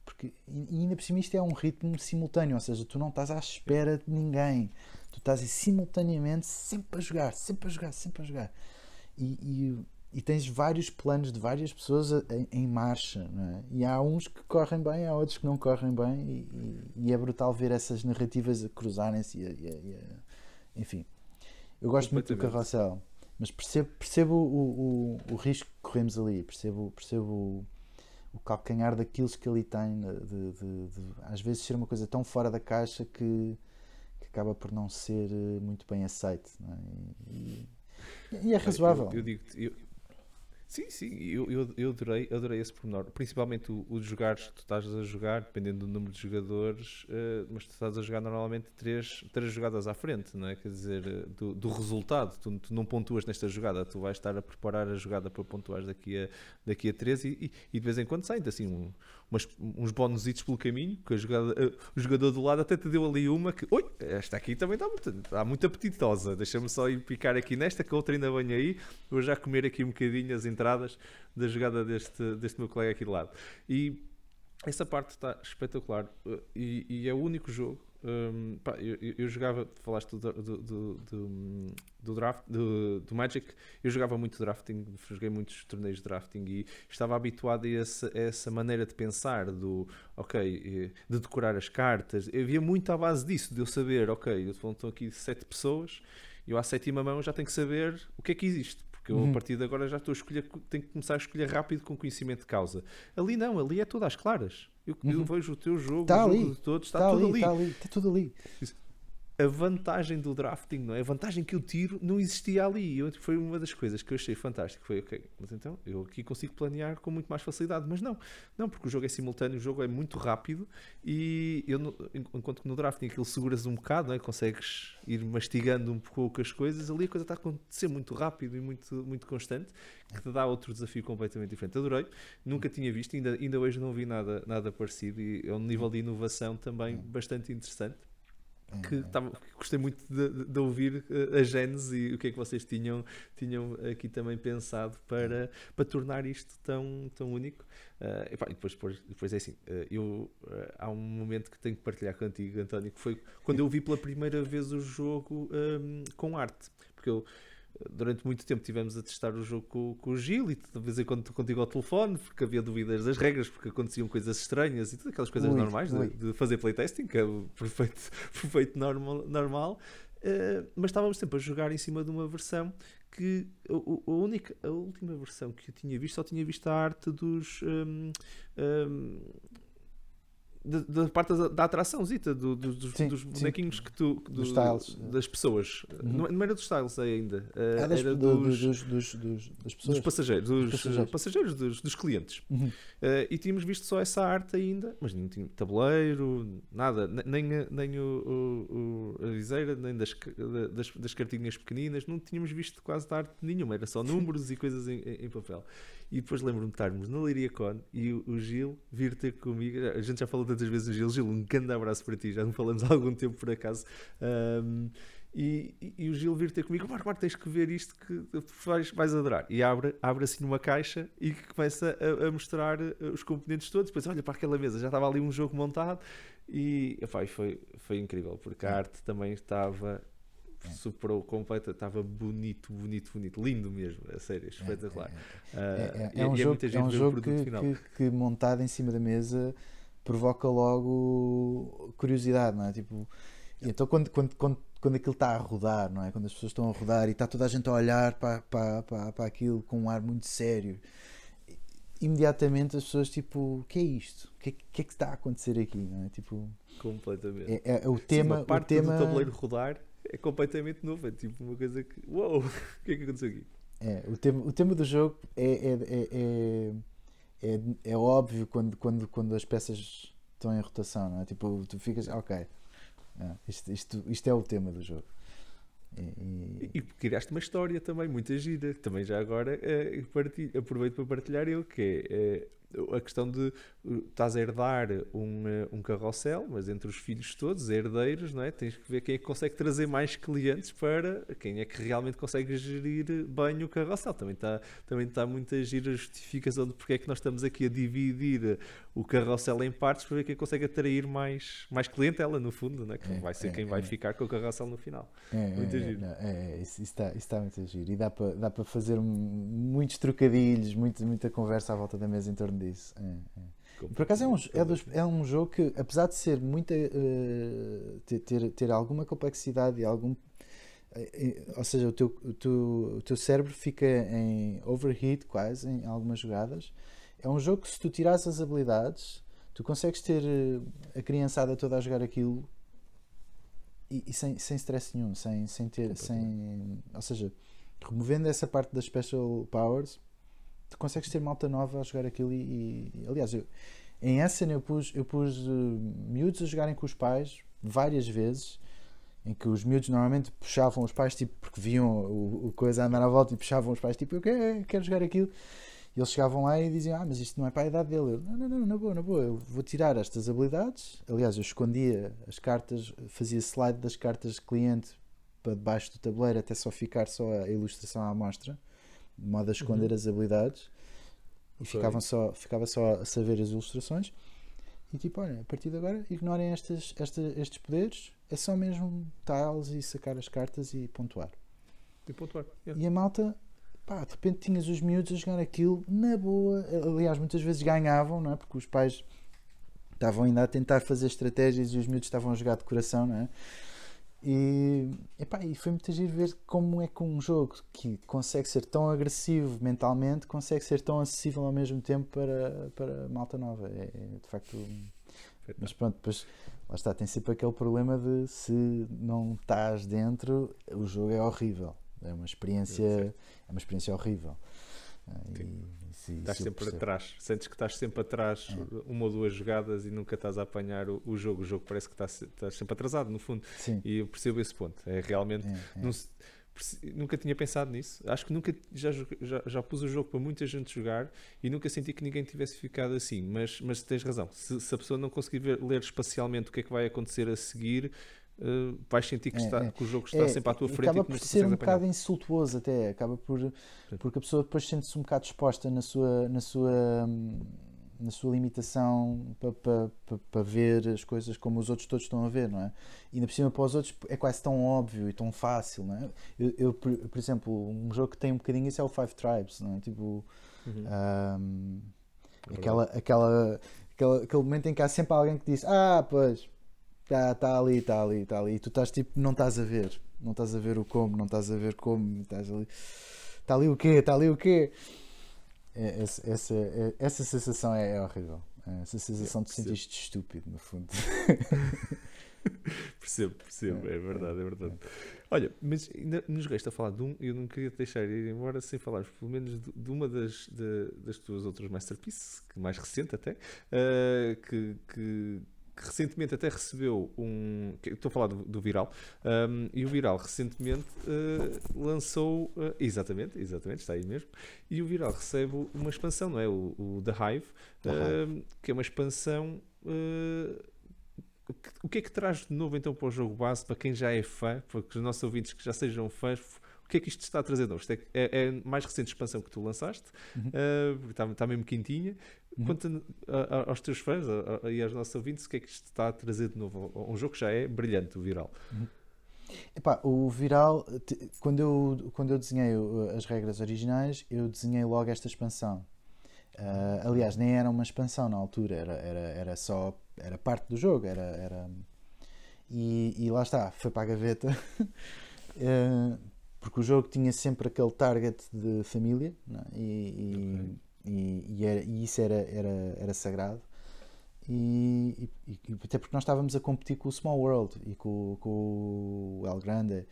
porque e ainda por cima isto é um ritmo simultâneo, ou seja, tu não estás à espera de ninguém, tu estás simultaneamente sempre a jogar, sempre a jogar, sempre a jogar. E, e, e tens vários planos de várias pessoas em, em marcha, é? e há uns que correm bem, há outros que não correm bem, e, e é brutal ver essas narrativas a cruzarem-se. enfim, eu gosto muito do carrossel, mas percebo, percebo o, o, o risco que corremos ali, percebo, percebo o calcanhar daquilo que ele tem, de, de, de, às vezes ser uma coisa tão fora da caixa que, que acaba por não ser eh, muito bem aceito. É? E, e, é razoável. Eu, eu digo eu, Sim, sim, eu, eu, eu, adorei, adorei esse pormenor. Principalmente o, jogares, tu estás a jogar, dependendo do número de jogadores, uh, mas tu estás a jogar normalmente três, três jogadas à frente, não é? Quer dizer, eh, do, do resultado, tu, tu, não pontuas nesta jogada, tu vais estar a preparar a jogada para pontuar daqui a, daqui a três e, e, e de vez em quando saem assim um, umas, uns bónusitos pelo caminho, que uh, o jogador do lado até te deu ali uma que, oi, esta aqui também está muito, está muito apetitosa, deixa-me só ir picar aqui nesta, que a outra ainda vem aí, vou já comer aqui um bocadinho as entradas da jogada deste, deste meu colega aqui do lado. E essa parte está espetacular uh, e, e é o único jogo um, pá, eu, eu, jogava, falaste do, do, do, do, draft, do, Magic, eu jogava muito drafting, joguei muitos torneios de drafting e estava habituado a essa, a essa maneira de pensar, do ok, de decorar as cartas. Eu havia muito à base disso, de eu saber, ok, estão aqui sete pessoas, eu à sétima mão já tenho que saber o que é que existe. Porque eu, uhum. a partir de agora já estou a escolher, tenho que começar a escolher rápido com conhecimento de causa. Ali não, ali é tudo às claras. Eu, uhum. eu vejo o teu jogo, está o ali. jogo de todos, está, está tudo ali, ali. Está ali, está tudo ali a vantagem do drafting, não é? A vantagem que eu tiro não existia ali. Eu, foi uma das coisas que eu achei fantástico. Foi, ok, mas então eu aqui consigo planear com muito mais facilidade. Mas não, não, porque o jogo é simultâneo, o jogo é muito rápido e eu, enquanto que no drafting aquilo seguras um bocado, não é? Consegues ir mastigando um pouco as coisas, ali a coisa está a acontecer muito rápido e muito, muito constante, que te dá outro desafio completamente diferente. Adorei, nunca tinha visto, ainda, ainda hoje não vi nada, nada parecido e é um nível de inovação também bastante interessante que uhum. tava, gostei muito de, de, ouvir eh, a Gênesis e o que é que vocês tinham, tinham aqui também pensado para, para tornar isto tão, tão único. Uh, e, pá, e depois, depois, depois é assim, uh, eu, uh, há um momento que tenho que partilhar contigo, António, que foi quando eu vi pela primeira vez o jogo um, com arte. Porque eu durante muito tempo tivemos a testar o jogo com, com o Gil e de vez em quando contigo ao telefone, porque havia dúvidas das regras, porque aconteciam coisas estranhas e todas aquelas coisas normais. De, de, fazer playtesting, que é o perfeito, *laughs* perfeito normal. normal. Uh, mas estávamos sempre a jogar em cima de uma versão que a, a, única, a última versão que eu tinha visto só tinha visto a arte dos um, um, da, da parte da, da atraçãozita, do, do, dos, Sim, dos sim. bonequinhos que tu. do- Dos styles. Das pessoas. Uhum. Não, era dos styles ainda. eh, Ah, das, era do- dos, dos, dos, das pessoas. dos passageiros. Dos passageiros. passageiros, dos, dos clientes. Uhum. Eh, e tínhamos visto só essa arte ainda, mas não tinha tabuleiro, nada, ne- nem, a- nem o, o- o- a viseira, nem das, das, das cartinhas pequeninas, não tínhamos visto quase arte nenhuma, era só números e coisas em- em papel. E depois lembro-me de estarmos na Leiria Con e o, o Gil vir ter comigo. A gente já falou tantas vezes do Gil. Gil, um grande abraço para ti, já não falamos há algum tempo por acaso. Ahm, e, e- e o Gil vir ter comigo, Marco, Marco, tens que ver isto que vais, vais adorar. E abre, abre assim numa caixa e começa a, a mostrar eh, os componentes todos. Depois olha para aquela mesa, já estava ali um jogo montado e epá, foi, foi incrível, porque a arte também estava É. superou completa, estava bonito, bonito, bonito, lindo mesmo, a sério, espetacular. É, Ah, é- é um jogo, é um o jogo que, que, que montado em cima da mesa provoca logo curiosidade, não é? Tipo, então quando, quando, quando, quando aquilo está a rodar, não é? Quando as pessoas estão a rodar e está toda a gente a olhar para, para, para, para aquilo com um ar muito sério, imediatamente as pessoas tipo, o que é isto? O que é, que é que está a acontecer aqui? Não é? Tipo, Completamente. é, é- é o Sim, tema, uma o parte tema do tabuleiro rodar é completamente novo, é tipo uma coisa que. Uou! *laughs* O que é que aconteceu aqui? É, o, tema, o tema do jogo é, é, é, é, é, é óbvio quando, quando, quando as peças estão em rotação, não é? Tipo, tu ficas, ok, é, isto, isto, isto é o tema do jogo. E, e- E, e criaste uma história também, muita gira. Também já agora eh, aproveito para partilhar eu, que é eh, a questão de uh, estás a herdar um, eh, um carrossel, mas entre os filhos todos, herdeiros, não é? Tens que ver quem é que consegue trazer mais clientes para quem é que realmente consegue gerir bem o carrossel. Também está também está muita gira justificação de porque é que nós estamos aqui a dividir o carrossel em partes para ver quem consegue atrair mais, mais clientela, no fundo, não é? Que É, vai ser é, quem vai é. ficar com o carrossel no final. é, muito é, giro. não, é, é, isso está está muito giro. E dá para dá para fazer um- muitos trocadilhos, muito, muita conversa à volta da mesa em torno disso. É, é. Por acaso é um, é, dos- é um jogo que, apesar de ser muita. ter, ter, ter alguma complexidade e algum. eh, eh, ou seja, o teu, o, teu, o teu cérebro fica em overheat quase em algumas jogadas. É um jogo que, se tu tirares as habilidades, tu consegues ter eh, a criançada toda a jogar aquilo e, e sem, sem stress nenhum, sem, sem ter. Sem, ou seja, removendo essa parte das special powers, tu consegues ter malta nova a jogar aquilo e, e- aliás, eu, em Essen eu pus, eu pus eh, miúdos a jogarem com os pais várias vezes em que os miúdos normalmente puxavam os pais tipo, porque viam o, o coisa a andar à volta e puxavam os pais tipo, eu quero, quero jogar aquilo e eles chegavam lá e diziam, ah, mas isto não é para a idade dele. Eu, não, não, não, na boa, na boa, eu vou tirar estas habilidades. Aliás, eu escondia as cartas, fazia slide das cartas de cliente para debaixo do tabuleiro até só ficar só a ilustração à amostra, de modo a esconder as habilidades. E ficavam só, ficava só a saber as ilustrações. E tipo, olha, a partir de agora ignorem estas, esta, estes poderes, é só mesmo tiles e sacar as cartas e pontuar. E pontuar. Yeah. E a malta, pá, de repente tinhas os miúdos a jogar aquilo na boa. Aliás, muitas vezes ganhavam, não é? Porque os pais estavam ainda a tentar fazer estratégias e os miúdos estavam a jogar de coração, não é? E, epá, e foi muito giro ver como é que um jogo que consegue ser tão agressivo mentalmente consegue ser tão acessível ao mesmo tempo para, para malta nova. É, é, de facto. Mas pronto, depois lá está, tem sempre aquele problema de se não estás dentro, o jogo é horrível. É uma experiência, é uma experiência horrível. Ah, Sim. E, se- Estás se sempre atrás, sentes que estás sempre atrás É. uma ou duas jogadas e nunca estás a apanhar o, o jogo. O jogo parece que estás, estás sempre atrasado, no fundo. Sim, E eu percebo esse ponto. É realmente. é, é. não nunca tinha pensado nisso. Acho que nunca já, já, já pus o jogo para muita gente jogar e nunca senti que ninguém tivesse ficado assim. Mas, mas tens razão. Se, se a pessoa não conseguir ver- ler espacialmente o que é que vai acontecer a seguir, eh, vais sentir que, É, está, é. que o jogo está É, sempre à tua frente acaba e por ser um bocado insultuoso até, acaba por porque a pessoa depois sente-se um bocado exposta na sua na sua hum, na sua limitação para pa, pa, pa ver as coisas como os outros todos estão a ver, não é? E ainda por cima para os outros é quase tão óbvio e tão fácil, não é? Eu, eu, por, por exemplo, um jogo que tem um bocadinho isso é o Five Tribes, não é? Tipo, Uhum. hum, É aquela, aquela, aquela, aquele momento em que há sempre alguém que diz Ah, pois, está tá ali, está ali, está ali. E tu estás tipo, não estás a ver. Não estás a ver o como, não estás a ver como. Estás ali. Está ali o quê? Está ali o quê? É, esse- essa, é- essa sensação é, é horrível. Essa sensação de sentir-te estúpido, no fundo. *laughs* percebo, percebo, é, é verdade, é verdade. Olha, mas ainda nos resta falar de um, eu não queria deixar ir embora sem falarmos pelo menos de, de uma das, de, das tuas outras masterpieces, mais recente até, uh, que, que que recentemente até recebeu um. Estou a falar do, do Viral, um, e o Viral recentemente uh, lançou. Uh, exatamente, exatamente, está aí mesmo. E o Viral recebe uma expansão, não é? O, o The Hive, The Hive. Uh, que é uma expansão. o que é que traz de novo então para o jogo base, para quem já é fã, para os nossos ouvintes que já sejam fãs, que é que isto está a trazer de novo? É, é, é, a mais recente expansão que tu lançaste, uhum. uh, está, está mesmo quentinha. Uhum. Conta aos teus fãs a, e aos nossos ouvintes o que é que isto está a trazer de novo. Um jogo que já é brilhante, o Viral. Uhum. Epá, o Viral, quando eu, quando eu desenhei as regras originais, eu desenhei logo esta expansão. Uh, aliás, nem era uma expansão na altura, era, era, era só era parte do jogo. Era, era... E, e lá está, foi para a gaveta. uh, *laughs* porque o jogo tinha sempre aquele target de família é? e, e, okay. e, era, e, isso era, era, era sagrado. E, até porque nós estávamos a competir com o Small World e com, com o El Grande,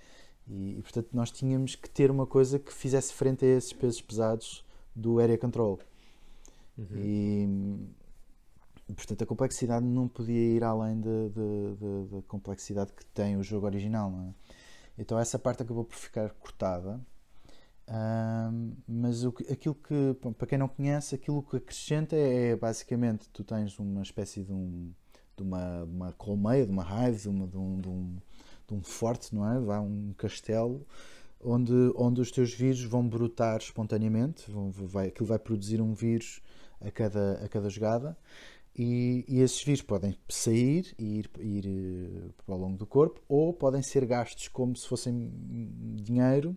e, portanto nós tínhamos que ter uma coisa que fizesse frente a esses pesos pesados do Area Control. Uhum. E portanto a complexidade não podia ir além da complexidade que tem o jogo original. Não é? Então essa parte acabou por ficar cortada. Um, mas o, aquilo que, para quem não conhece, aquilo que acrescenta é, é basicamente tu tens uma espécie de, um, de uma, uma colmeia, de uma raiva, de, uma, de, um, de, um, de um forte, não é? Vai um castelo onde, onde os teus vírus vão brotar espontaneamente, vão, vai, aquilo vai produzir um vírus a cada, a cada jogada e, e, esses vírus podem sair e ir, ir uh, para o longo do corpo ou podem ser gastos como se fossem dinheiro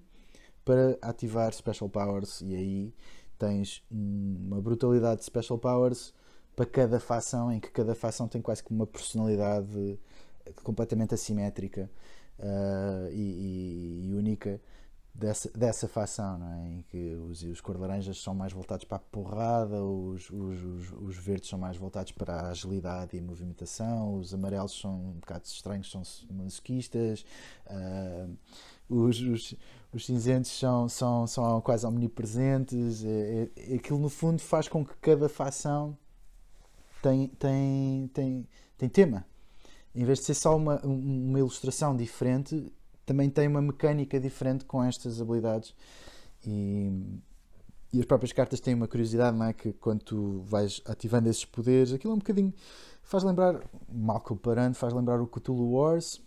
para ativar special powers. E aí tens uma brutalidade de special powers para cada facção em que cada facção tem quase que uma personalidade completamente assimétrica uh, e, e, única dessa, dessa facção, não é? em que os, os cor laranjas são mais voltados para a porrada, os, os, os, os, verdes são mais voltados para a agilidade e a movimentação, os amarelos são um bocado estranhos, são masoquistas, uh, os, os, os, cinzentos são, são, são quase omnipresentes. É, é, aquilo, no fundo, faz com que cada facção tem, tem, tem, tem tema. Em vez de ser só uma, uma ilustração diferente, também tem uma mecânica diferente com estas habilidades e, e as próprias cartas têm uma curiosidade, não é? Que quando tu vais ativando esses poderes, aquilo é um bocadinho faz lembrar, mal comparando, faz lembrar o Cthulhu Wars,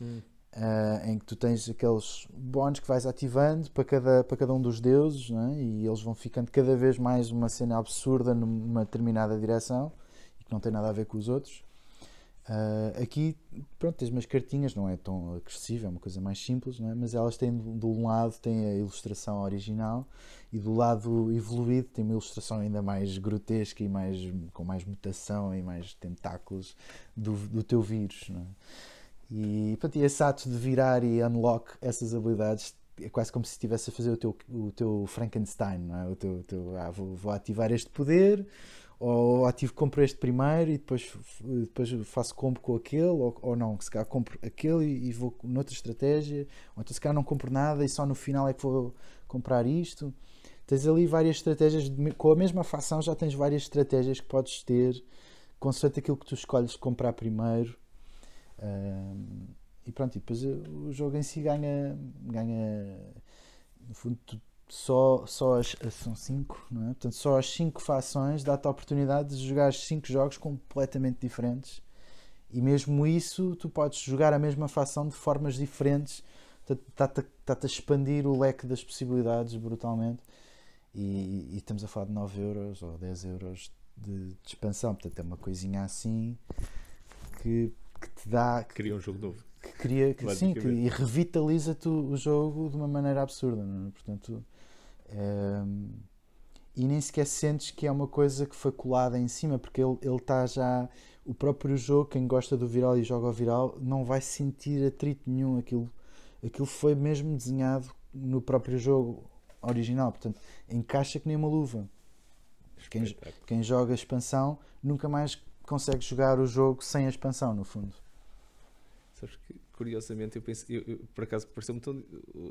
hum. uh, em que tu tens aqueles bónus que vais ativando para cada, para cada um dos deuses, não é? e eles vão ficando cada vez mais uma cena absurda numa determinada direção e que não tem nada a ver com os outros. Uh, aqui, pronto, tens umas cartinhas, não é tão agressivo, é uma coisa mais simples, não é? mas elas têm, de um lado, tem a ilustração original e do lado evoluído tem uma ilustração ainda mais grotesca e mais, com mais mutação e mais tentáculos do, do teu vírus. Não é? E, pronto, e esse ato de virar e unlock essas habilidades é quase como se estivesse a fazer o teu, o teu Frankenstein, não é? o teu, teu ah, vou, vou ativar este poder ou ativo, compro este primeiro e depois, depois faço compro com aquele, ou, ou não, se calhar compro aquele e, e vou noutra estratégia, ou então se calhar não compro nada e só no final é que vou comprar isto. Tens ali várias estratégias, com a mesma facção já tens várias estratégias que podes ter, consoante aquilo que tu escolhes comprar primeiro. Um, e pronto, e depois o jogo em si ganha, ganha no fundo, tu só, só as, são cinco, não é? Portanto, só as cinco fações dá-te a oportunidade de jogar cinco jogos completamente diferentes. E mesmo isso, tu podes jogar a mesma fação de formas diferentes. Está-te a expandir o leque das possibilidades brutalmente. E, e, estamos a falar de 9 euros ou 10 euros de, de expansão. Portanto, é uma coisinha assim que, que te dá. Cria um jogo novo. Que cria, que, sim, que, e revitaliza-te o jogo de uma maneira absurda. É? Portanto, um, e nem sequer sentes que é uma coisa que foi colada em cima, porque ele está já. O próprio jogo, quem gosta do viral e joga ao viral, não vai sentir atrito nenhum. Aquilo, aquilo foi mesmo desenhado no próprio jogo original, portanto, encaixa que nem uma luva. Quem, quem joga a expansão nunca mais consegue jogar o jogo sem a expansão, no fundo. Sabes que curiosamente, eu pensei, eu, eu, por acaso pareceu-me tão.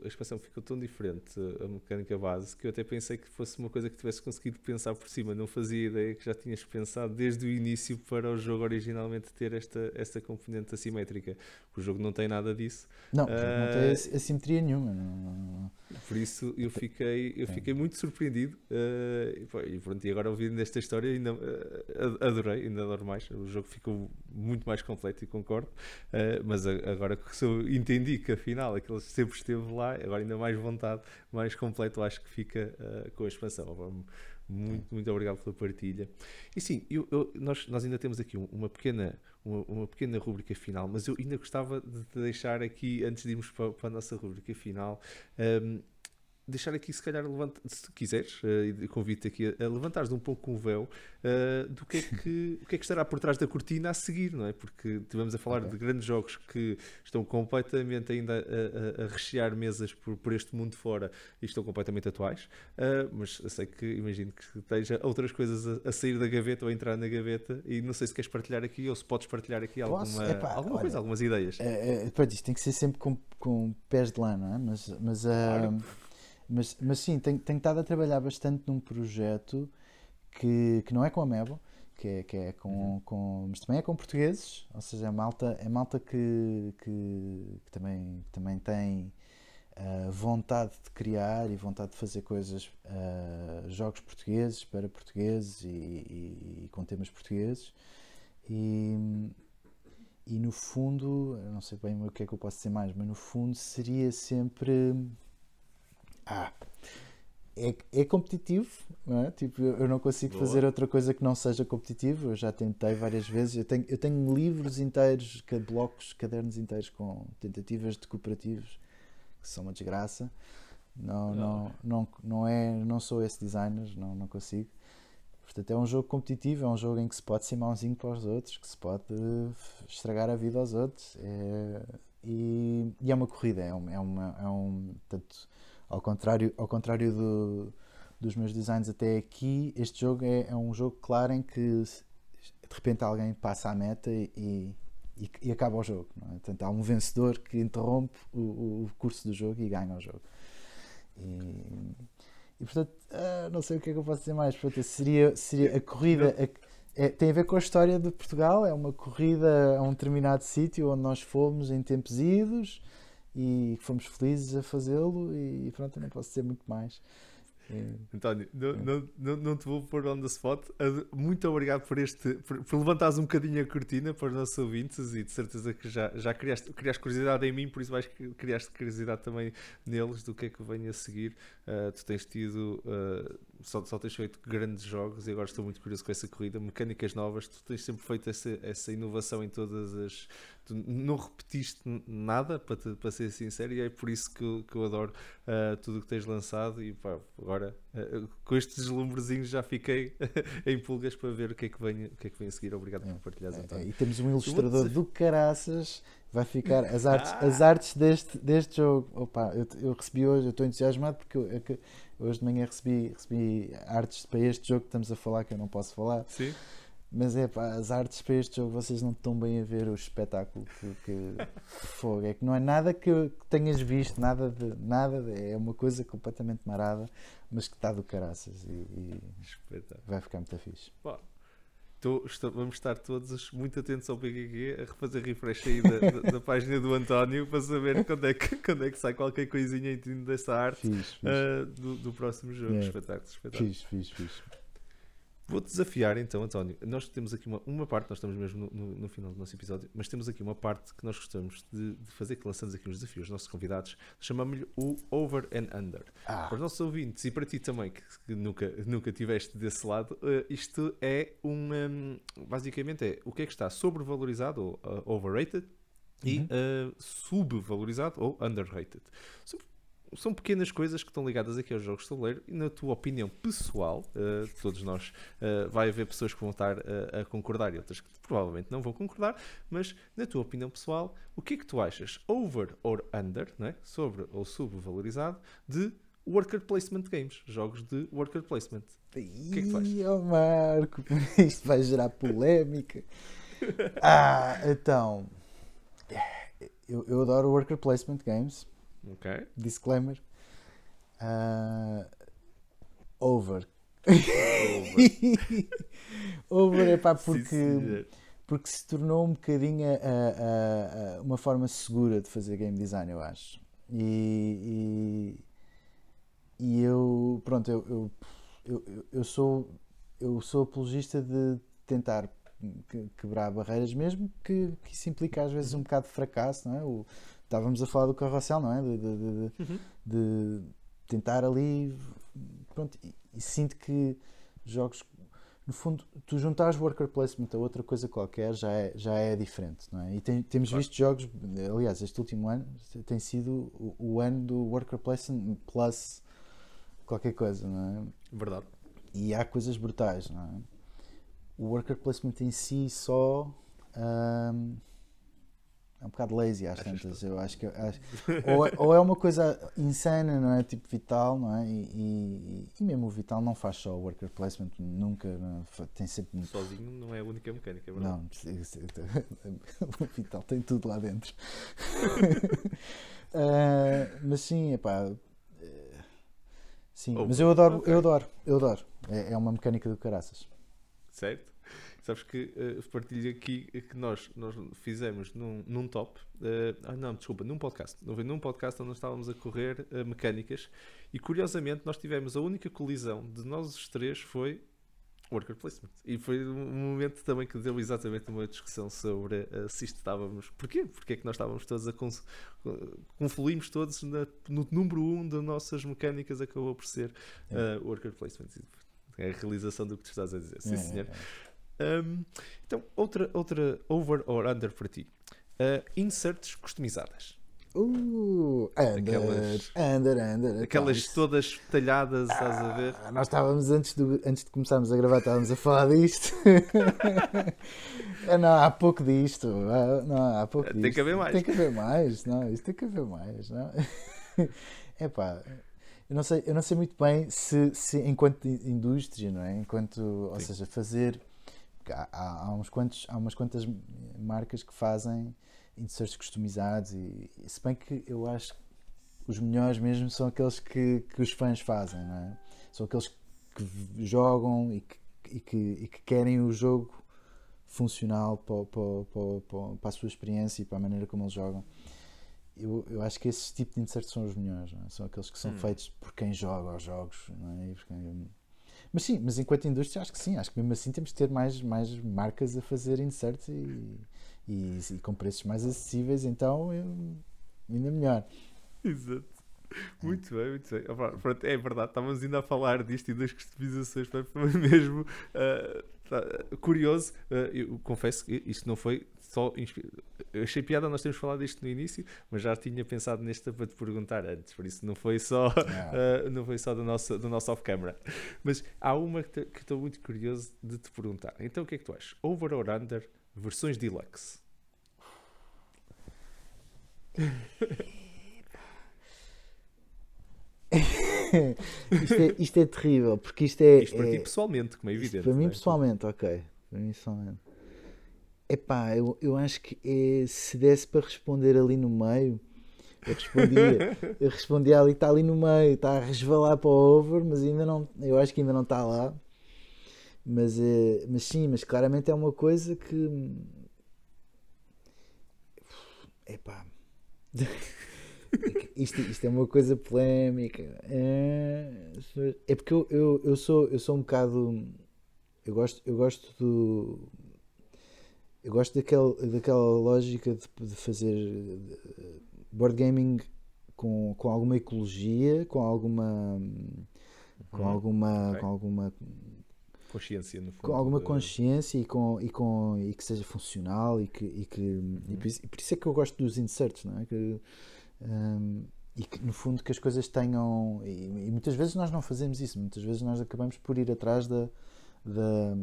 A expansão ficou tão diferente, a mecânica base, que eu até pensei que fosse uma coisa que tivesse conseguido pensar por cima. Não fazia ideia que já tinhas pensado desde o início para o jogo originalmente ter esta, esta componente assimétrica. O jogo não tem nada disso. Não, uh, não tem assimetria nenhuma. Não, Por isso eu fiquei, eu fiquei muito surpreendido. Uh, e pronto, e agora ouvindo esta história, ainda uh, adorei, ainda adoro mais. O jogo ficou muito mais completo e concordo. mas agora que sou, entendi que afinal aquele sempre esteve lá, agora ainda mais vontade, mais completo, acho que fica uh, com a expansão. Muito, muito obrigado pela partilha. E sim, eu, eu, nós, nós ainda temos aqui uma pequena, uma, uma, pequena rúbrica final, mas eu ainda gostava de deixar aqui, antes de irmos para, para a nossa rúbrica final, um, deixar aqui, se calhar, levanta, se quiseres, uh, convido-te aqui a, a levantares um pouco o véu uh, do que é que, *laughs* o que é que estará por trás da cortina a seguir, não é? Porque estivemos a falar okay. de grandes jogos que estão completamente ainda a, a, a rechear mesas por, por, este mundo fora e estão completamente atuais, uh, mas sei que imagino que esteja outras coisas a, sair da gaveta ou a entrar na gaveta e não sei se queres partilhar aqui ou se podes partilhar aqui alguma, Epá, alguma olha, coisa, algumas ideias. É, é, depois tem que ser sempre com, com pés de lã, não é? Mas, mas claro. Mas, mas sim, tenho, tenho estado a trabalhar bastante num projeto que, que não é com a Mebo, que é, que é com, uhum. com. Mas também é com portugueses, ou seja, é malta, é malta que, que, que também, que também tem uh, vontade de criar e vontade de fazer coisas, uh, jogos portugueses para portugueses e, e, e, com temas portugueses. E, e no fundo, não sei bem o que é que eu posso dizer mais, mas no fundo seria sempre ah, é, é competitivo, não é? Tipo, eu não consigo Boa. fazer outra coisa que não seja competitivo. Eu já tentei várias vezes. Eu tenho, eu tenho livros inteiros, blocos, cadernos inteiros com tentativas de cooperativos que são uma desgraça. Não, não, não, não, é, não sou esse designer, não, não consigo. Portanto, é um jogo competitivo, é um jogo em que se pode ser mauzinho para os outros, que se pode estragar a vida aos outros. É, e, e, é uma corrida, é, uma, é, uma, é um. Portanto, ao contrário, ao contrário do, dos meus designs até aqui, este jogo é, é, um jogo claro em que de repente alguém passa a meta e, e, e acaba o jogo. É? Portanto, há um vencedor que interrompe o, o, curso do jogo e ganha o jogo. E, e portanto, ah, não sei o que é que eu posso dizer mais. Portanto, seria, seria a corrida. A, é, tem a ver com a história de Portugal. É uma corrida a um determinado sítio onde nós fomos em tempos idos e fomos felizes a fazê-lo e pronto, não posso dizer muito mais. António, não, não, não, não, te vou pôr on the spot. Muito obrigado por este por, por levantares um bocadinho a cortina para os nossos ouvintes e de certeza que já, já criaste, criaste curiosidade em mim, por isso vais criaste curiosidade também neles do que é que vem a seguir. Uh, tu tens tido uh, só, só tens feito grandes jogos e agora estou muito curioso com essa corrida, mecânicas novas, tu tens sempre feito essa, essa inovação em todas as tu não repetiste nada, para, te, para ser sincero, e é por isso que, eu, que eu adoro uh, tudo o que tens lançado. E pá, agora uh, com estes deslumbrezinhos já fiquei *laughs* em pulgas para ver o que é que vem, o que é que vem a seguir. Obrigado é, por partilhares, é, é, E temos um ilustrador do caraças. Vai ficar as *laughs* artes, ah. as artes deste, deste jogo. Opa, eu, eu recebi hoje, eu estou entusiasmado porque eu, eu, hoje de manhã recebi, recebi artes para este jogo que estamos a falar, que eu não posso falar. Sim mas é pá, as artes para este jogo vocês não estão bem a ver o espetáculo que, que fogo. É que não é nada que, que, tenhas visto, nada de nada, de, é uma coisa completamente marada, mas que está do caraças e, e vai ficar muito fixe. Bom, estou, estou, vamos estar todos muito atentos ao PQQ a refazer refresh aí da, da, da, página do António para saber quando é que, quando é que sai qualquer coisinha em dessa arte fixe, fixe. Uh, do, do, próximo jogo. Yeah. Espetáculo, espetáculo. Fixe, fixe, fixe. Vou-te desafiar então, António. Nós temos aqui uma, uma parte, nós estamos mesmo no, no, no, final do nosso episódio, mas temos aqui uma parte que nós gostamos de, de fazer, que lançamos aqui uns desafios aos nossos convidados. Chamamos-lhe o Over and Under. Ah. Para os nossos ouvintes e para ti também, que, que nunca, nunca tiveste desse lado, uh, isto é um, um, Basicamente é o que é que está sobrevalorizado ou uh, overrated uhum. e uh, subvalorizado ou underrated são pequenas coisas que estão ligadas aqui aos jogos de tabuleiro e na tua opinião pessoal, uh, todos nós, uh, vai haver pessoas que vão estar uh, a concordar e outras que provavelmente não vão concordar, mas na tua opinião pessoal, o que é que tu achas over or under, né? sobre ou subvalorizado, de worker placement games, jogos de worker placement. O que é que faz? Ih, oh Marco, *laughs* isto vai gerar polémica. Ah, então. Eu, eu adoro worker placement games. Ok. Disclaimer. Ah, over. over *laughs* é pá, porque, porque se tornou um bocadinho a- a- a- uma forma segura de fazer game design, eu acho. E, e, e eu, pronto, eu, eu, eu, eu- sou, eu sou apologista de tentar que- quebrar barreiras, mesmo que, que isso implica às vezes um bocado de fracasso, não é? O, estávamos a falar do carrossel, não é? De, de- de- Uhum. de tentar ali. Pronto, e, e sinto que jogos. No fundo, tu juntares worker placement a outra coisa qualquer já é, já é diferente, não é? E tem- temos Claro. visto jogos, aliás, este último ano tem sido o, o ano do worker placement plus qualquer coisa, não é? Verdade. E há coisas brutais, não é? O worker placement em si só ahm, é um bocado lazy às Achas tantas. Eu acho que acho- *laughs* ou, é- ou é uma coisa insana, não é? Tipo Vital, não é? E, e- e mesmo o Vital não faz só worker placement, nunca, é? Tem sempre. Sozinho não é a única mecânica, é verdade? Não, *laughs* o Vital tem tudo lá dentro. *laughs* Ah, mas sim, epá. eh, Sim, Oh, mas eu adoro, ok. eu adoro, eu adoro. É, é uma mecânica do caraças. Certo? Sabes que eh, partilho aqui que nós, nós fizemos num, num top, eh, ah não, desculpa, num podcast, Houve num podcast onde nós estávamos a correr eh, mecânicas e curiosamente nós tivemos a única colisão de nós os três foi worker placement. E foi um momento também que deu exatamente uma discussão sobre eh, se isto estávamos. Porquê? Porque é que nós estávamos todos a cons- confluímos todos na- no número um das nossas mecânicas acabou por ser É. eh, worker placement. É a realização do que tu estás a dizer. Sim, É, senhor. Um, então, outra, outra over or under para ti. Uh, inserts customizadas. Uh, under, Aquelas- under, under. Aquelas Então, todas talhadas, estás a ver? Ah, nós estávamos antes, do, antes de começarmos a gravar, estávamos a falar disto. *laughs* Ah, não, há pouco disto. ah, Não, há pouco Tem disto. que haver mais. Tem que haver mais. Não, isto tem que haver mais. Não? *laughs* Epá, eu não sei, eu não sei muito bem se, se enquanto in- indústria, não é? Enquanto, ou Sim. seja, fazer. Há, há, uns quantos, há umas quantas marcas que fazem inserts customizados e, se bem que eu acho que os melhores mesmo são aqueles que, que os fãs fazem, não é? São aqueles que jogam e que, e que, e que querem o jogo funcional para, para, para, para, a sua experiência e para a maneira como eles jogam. Eu, eu acho que esses tipos de inserts são os melhores, não é? são aqueles que são Hum. feitos por quem joga os jogos, não é? E por quem- Mas sim, mas enquanto indústria acho que sim, acho que mesmo assim temos de ter mais, mais marcas a fazer inserts e, e, e com preços mais acessíveis, então eu- ainda melhor. Exato. Muito bem, muito bem. É verdade, estávamos ainda a falar disto e das customizações, foi mesmo tá, curioso. Ah, eu confesso que isto não foi só. Eu achei piada nós termos falado disto no início, mas já tinha pensado nesta para te perguntar antes, por isso não foi só, ah, *laughs* não foi só do nosso, do nosso off-camera. Mas há uma que estou muito curioso de te perguntar. Então o que é que tu achas? Over or under versões deluxe? isto, é, isto é terrível, porque isto é. Isto para é- ti pessoalmente, como é evidente. para mim não é? pessoalmente, ok. Para mim pessoalmente. Epá, eu, eu acho que é, se desse para responder ali no meio, eu respondia, *laughs* eu respondia ali, está ali no meio, está a resvalar para o over, mas ainda não, eu acho que ainda não está lá. Mas, é, mas sim, mas claramente é uma coisa que. Epá. *laughs* Isto, isto é uma coisa polémica. É, é porque eu, eu, eu, sou, eu sou um bocado. Eu gosto, eu gosto do. Eu gosto daquele, daquela lógica de, de fazer eh, board gaming com, com alguma ecologia, com alguma. Com Uhum. alguma. Ok. Com alguma Consciência, no fundo. com alguma consciência e, com, e, com, e que seja funcional e que, e que e por, isso, e por isso é que eu gosto dos inserts, não é? Que, hum, e que no fundo que as coisas tenham e, e muitas vezes nós não fazemos isso, muitas vezes nós acabamos por ir atrás da, da,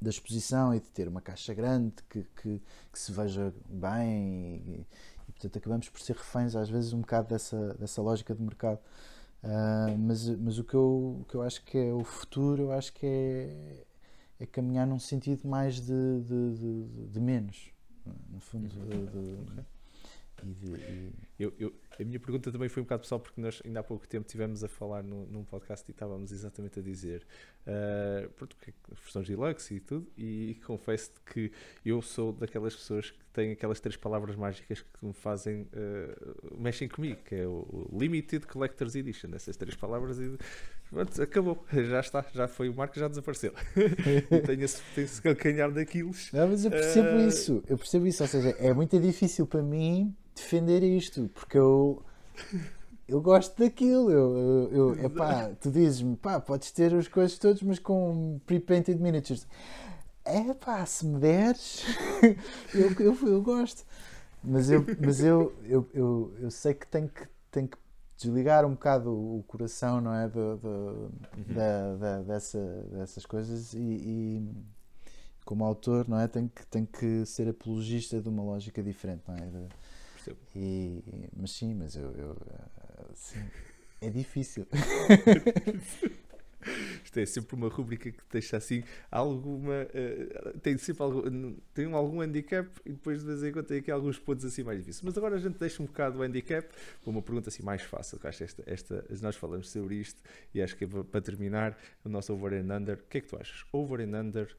da exposição e de ter uma caixa grande que, que, que se veja bem e, e, portanto acabamos por ser reféns às vezes um bocado dessa, dessa lógica de mercado. Uh, mas, mas o que, eu, o que eu acho que é o futuro, eu acho que é, é caminhar num sentido mais de, de, de, de menos, no fundo. De, e de, e... Eu, eu, a minha pergunta também foi um bocado pessoal, porque nós ainda há pouco tempo estivemos a falar no, num podcast e estávamos exatamente a dizer uh, pronto, as versões deluxe e tudo, e, *laughs* e confesso que eu sou daquelas pessoas que têm aquelas três palavras mágicas que me fazem, uh, mexem comigo, que é o, o Limited Collector's Edition, essas três palavras e pronto, acabou, já está, já foi o marco, já desapareceu. *laughs* tenho esse, tenho esse calcanhar daquilos. Não, mas eu percebo uh... isso, eu percebo isso, ou seja, é muito difícil para mim defender isto, porque eu eu gosto daquilo. Eu, eu, eu epá, tu dizes-me, pá, podes ter as coisas todas, mas com pre-painted miniatures. É pá, se me deres, *laughs* eu, eu, eu gosto. Mas, eu, mas eu, eu, eu, eu sei que tenho que, tenho que desligar um bocado o coração, não é? Do, do, uhum. da, da, dessa, dessas coisas e, e, como autor, não é? Tenho que, tenho que ser apologista de uma lógica diferente, não é? De, e, mas sim, mas eu, eu assim, é difícil. *laughs* Isto é sempre uma rubrica que deixa assim alguma. Uh, tem sempre algum, tem algum handicap e depois de vez em quando tem aqui alguns pontos assim mais difíceis. Mas agora a gente deixa um bocado o handicap para uma pergunta assim mais fácil. Que acho esta, esta, nós falamos sobre isto e acho que é para terminar o nosso over and under. O que é que tu achas? Over and under,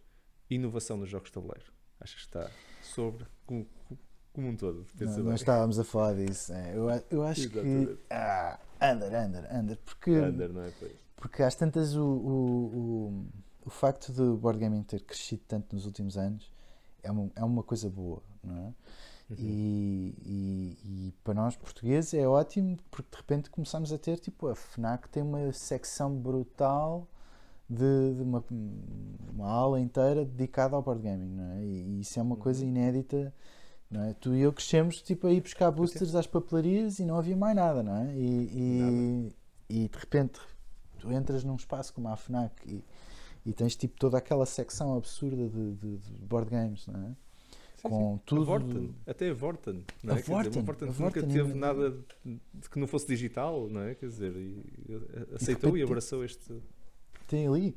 inovação nos jogos de tabuleiro. Achas que está sobre. Com, como um todo. Não, nós estávamos a falar disso. É. Eu, eu acho Exatamente. que. Ah, under, under, under. Porque, under, não é? Pois. Porque às tantas o, o, o, o facto do board gaming ter crescido tanto nos últimos anos é uma, é uma coisa boa, não é? Uhum. E, e, e, para nós portugueses é ótimo porque de repente começamos a ter tipo a FNAC tem uma secção brutal de, de uma, uma aula inteira dedicada ao board gaming, não é? E, e isso é uma uhum. coisa inédita não é? Tu e eu crescemos tipo, a ir buscar boosters às papelarias e não havia mais nada, não é? E, e, e de repente tu entras num espaço como a FNAC e, e tens tipo toda aquela secção absurda de, de, de board games, não é? Sim, com sim. tudo. A Vorten, até a Vorten, não é? A Vorten, dizer, a Vorten, a Vorten nunca teve é... nada de que não fosse digital, não é? Quer dizer, e aceitou e, e abraçou este. Tem ali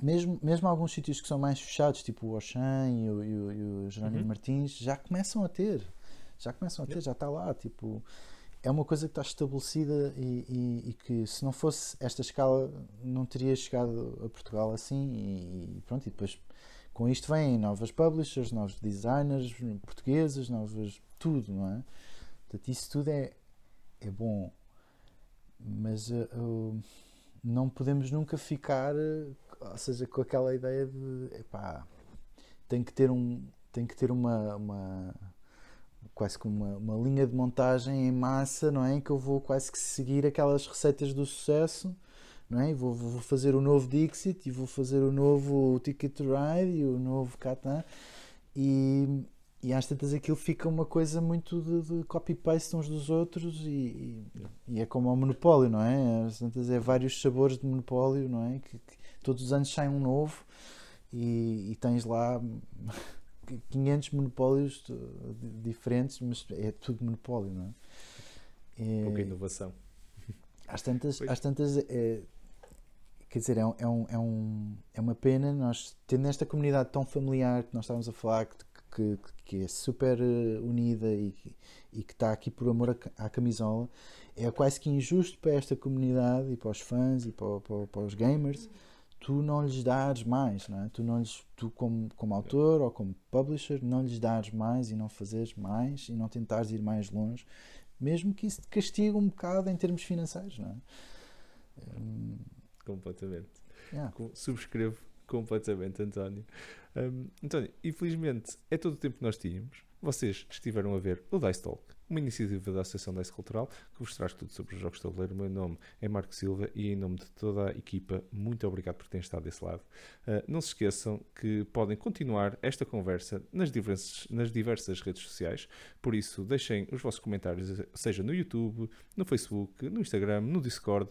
mesmo, mesmo alguns sítios que são mais fechados, tipo o Oxan e o, e o, e o Jerónimo uhum. Martins, já começam a ter. Já começam a ter, já está lá. Tipo, é uma coisa que está estabelecida e, e, e, que se não fosse esta escala não teria chegado a Portugal assim e, pronto, e depois com isto vêm novas publishers, novos designers portugueses, novas tudo, não é? Portanto, isso tudo é, é bom, mas uh, uh, não podemos nunca ficar uh, ou seja, com aquela ideia de epá, tem que ter um tem que ter uma, uma quase como uma, uma linha de montagem em massa, não é? Em que eu vou quase que seguir aquelas receitas do sucesso, não é? Vou, vou fazer o novo Dixit e vou fazer o novo Ticket to Ride e o novo Catan e, e às tantas aquilo fica uma coisa muito de, de copy-paste uns dos outros e, e, e, é como o monopólio, não é? Às tantas é vários sabores de monopólio, não é? Que, que todos os anos sai um novo e, e tens lá 500 monopólios diferentes, mas é tudo monopólio, não é? é Pouca inovação. Às tantas, às tantas é, quer dizer, é, um, é, um, é, um, é uma pena nós, tendo esta comunidade tão familiar que nós estávamos a falar, que, que, que é super eh, unida e, e que está aqui por amor à camisola, é quase que injusto para esta comunidade e para os fãs e para, para, para os gamers tu não lhes dares mais, não é? Tu, não lhes, tu como, como autor ou como publisher, não lhes dares mais e não fazeres mais e não tentares ir mais longe, mesmo que isso te castigue um bocado em termos financeiros, não é? Um... Completamente. Yeah. Subscrevo completamente, António. Um, António, infelizmente é todo o tempo que nós tínhamos. Vocês estiveram a ver o Dice Talk uma iniciativa da Associação Dice Cultural que vos traz tudo sobre os jogos de tabuleiro. O meu nome é Marco Silva e em nome de toda a equipa, muito obrigado por terem estado desse lado. Uh, não se esqueçam que podem continuar esta conversa nas diversas, nas diversas redes sociais, por isso deixem os vossos comentários, seja no YouTube, no Facebook, no Instagram, no Discord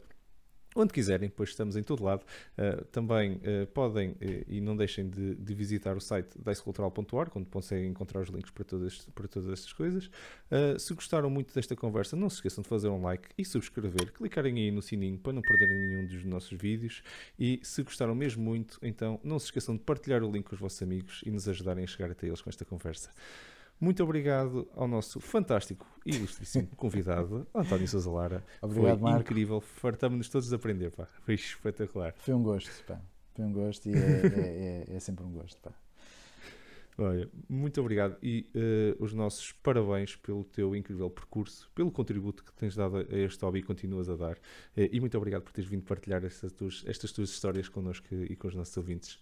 onde quiserem, pois estamos em todo lado. Uh, também uh, podem uh, e não deixem de, de, visitar o site dicecultural.org, onde conseguem encontrar os links para todas, para todas estas coisas. se gostaram muito desta conversa, não se esqueçam de fazer um like e subscrever, clicarem aí no sininho para não perderem nenhum dos nossos vídeos. E se gostaram mesmo muito, então não se esqueçam de partilhar o link com os vossos amigos e nos ajudarem a chegar até eles com esta conversa. Muito obrigado ao nosso fantástico e ilustríssimo *laughs* convidado, António Sousa Lara. Obrigado, Foi Marco. incrível, fartamos-nos todos a aprender, pá. Foi espetacular. Foi um gosto, pá. Foi um gosto e é, é, é, é sempre um gosto, pá. Olha, muito obrigado e uh, os nossos parabéns pelo teu incrível percurso, pelo contributo que tens dado a este hobby e continuas a dar. Uh, e muito obrigado por teres vindo partilhar estas tuas, estas tuas histórias connosco e com os nossos ouvintes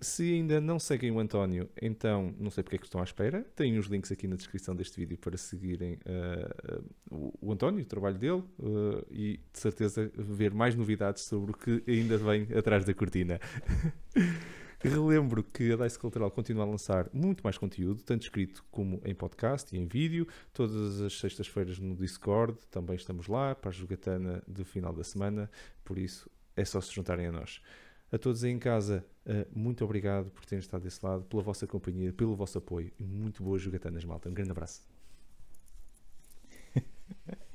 se ainda não seguem o António, então não sei porque é que estão à espera. Tem os links aqui na descrição deste vídeo para seguirem uh, o, António, o trabalho dele uh, e de certeza ver mais novidades sobre o que ainda vem atrás da cortina. *laughs* Relembro que a Dice Cultural continua a lançar muito mais conteúdo, tanto escrito como em podcast e em vídeo, todas as sextas-feiras no Discord, também estamos lá para a jogatana do final da semana, por isso é só se juntarem a nós. A todos aí em casa, eh, muito obrigado por terem estado desse lado, pela vossa companhia, pelo vosso apoio e muito boa jogatanas, malta. Um grande abraço. *laughs*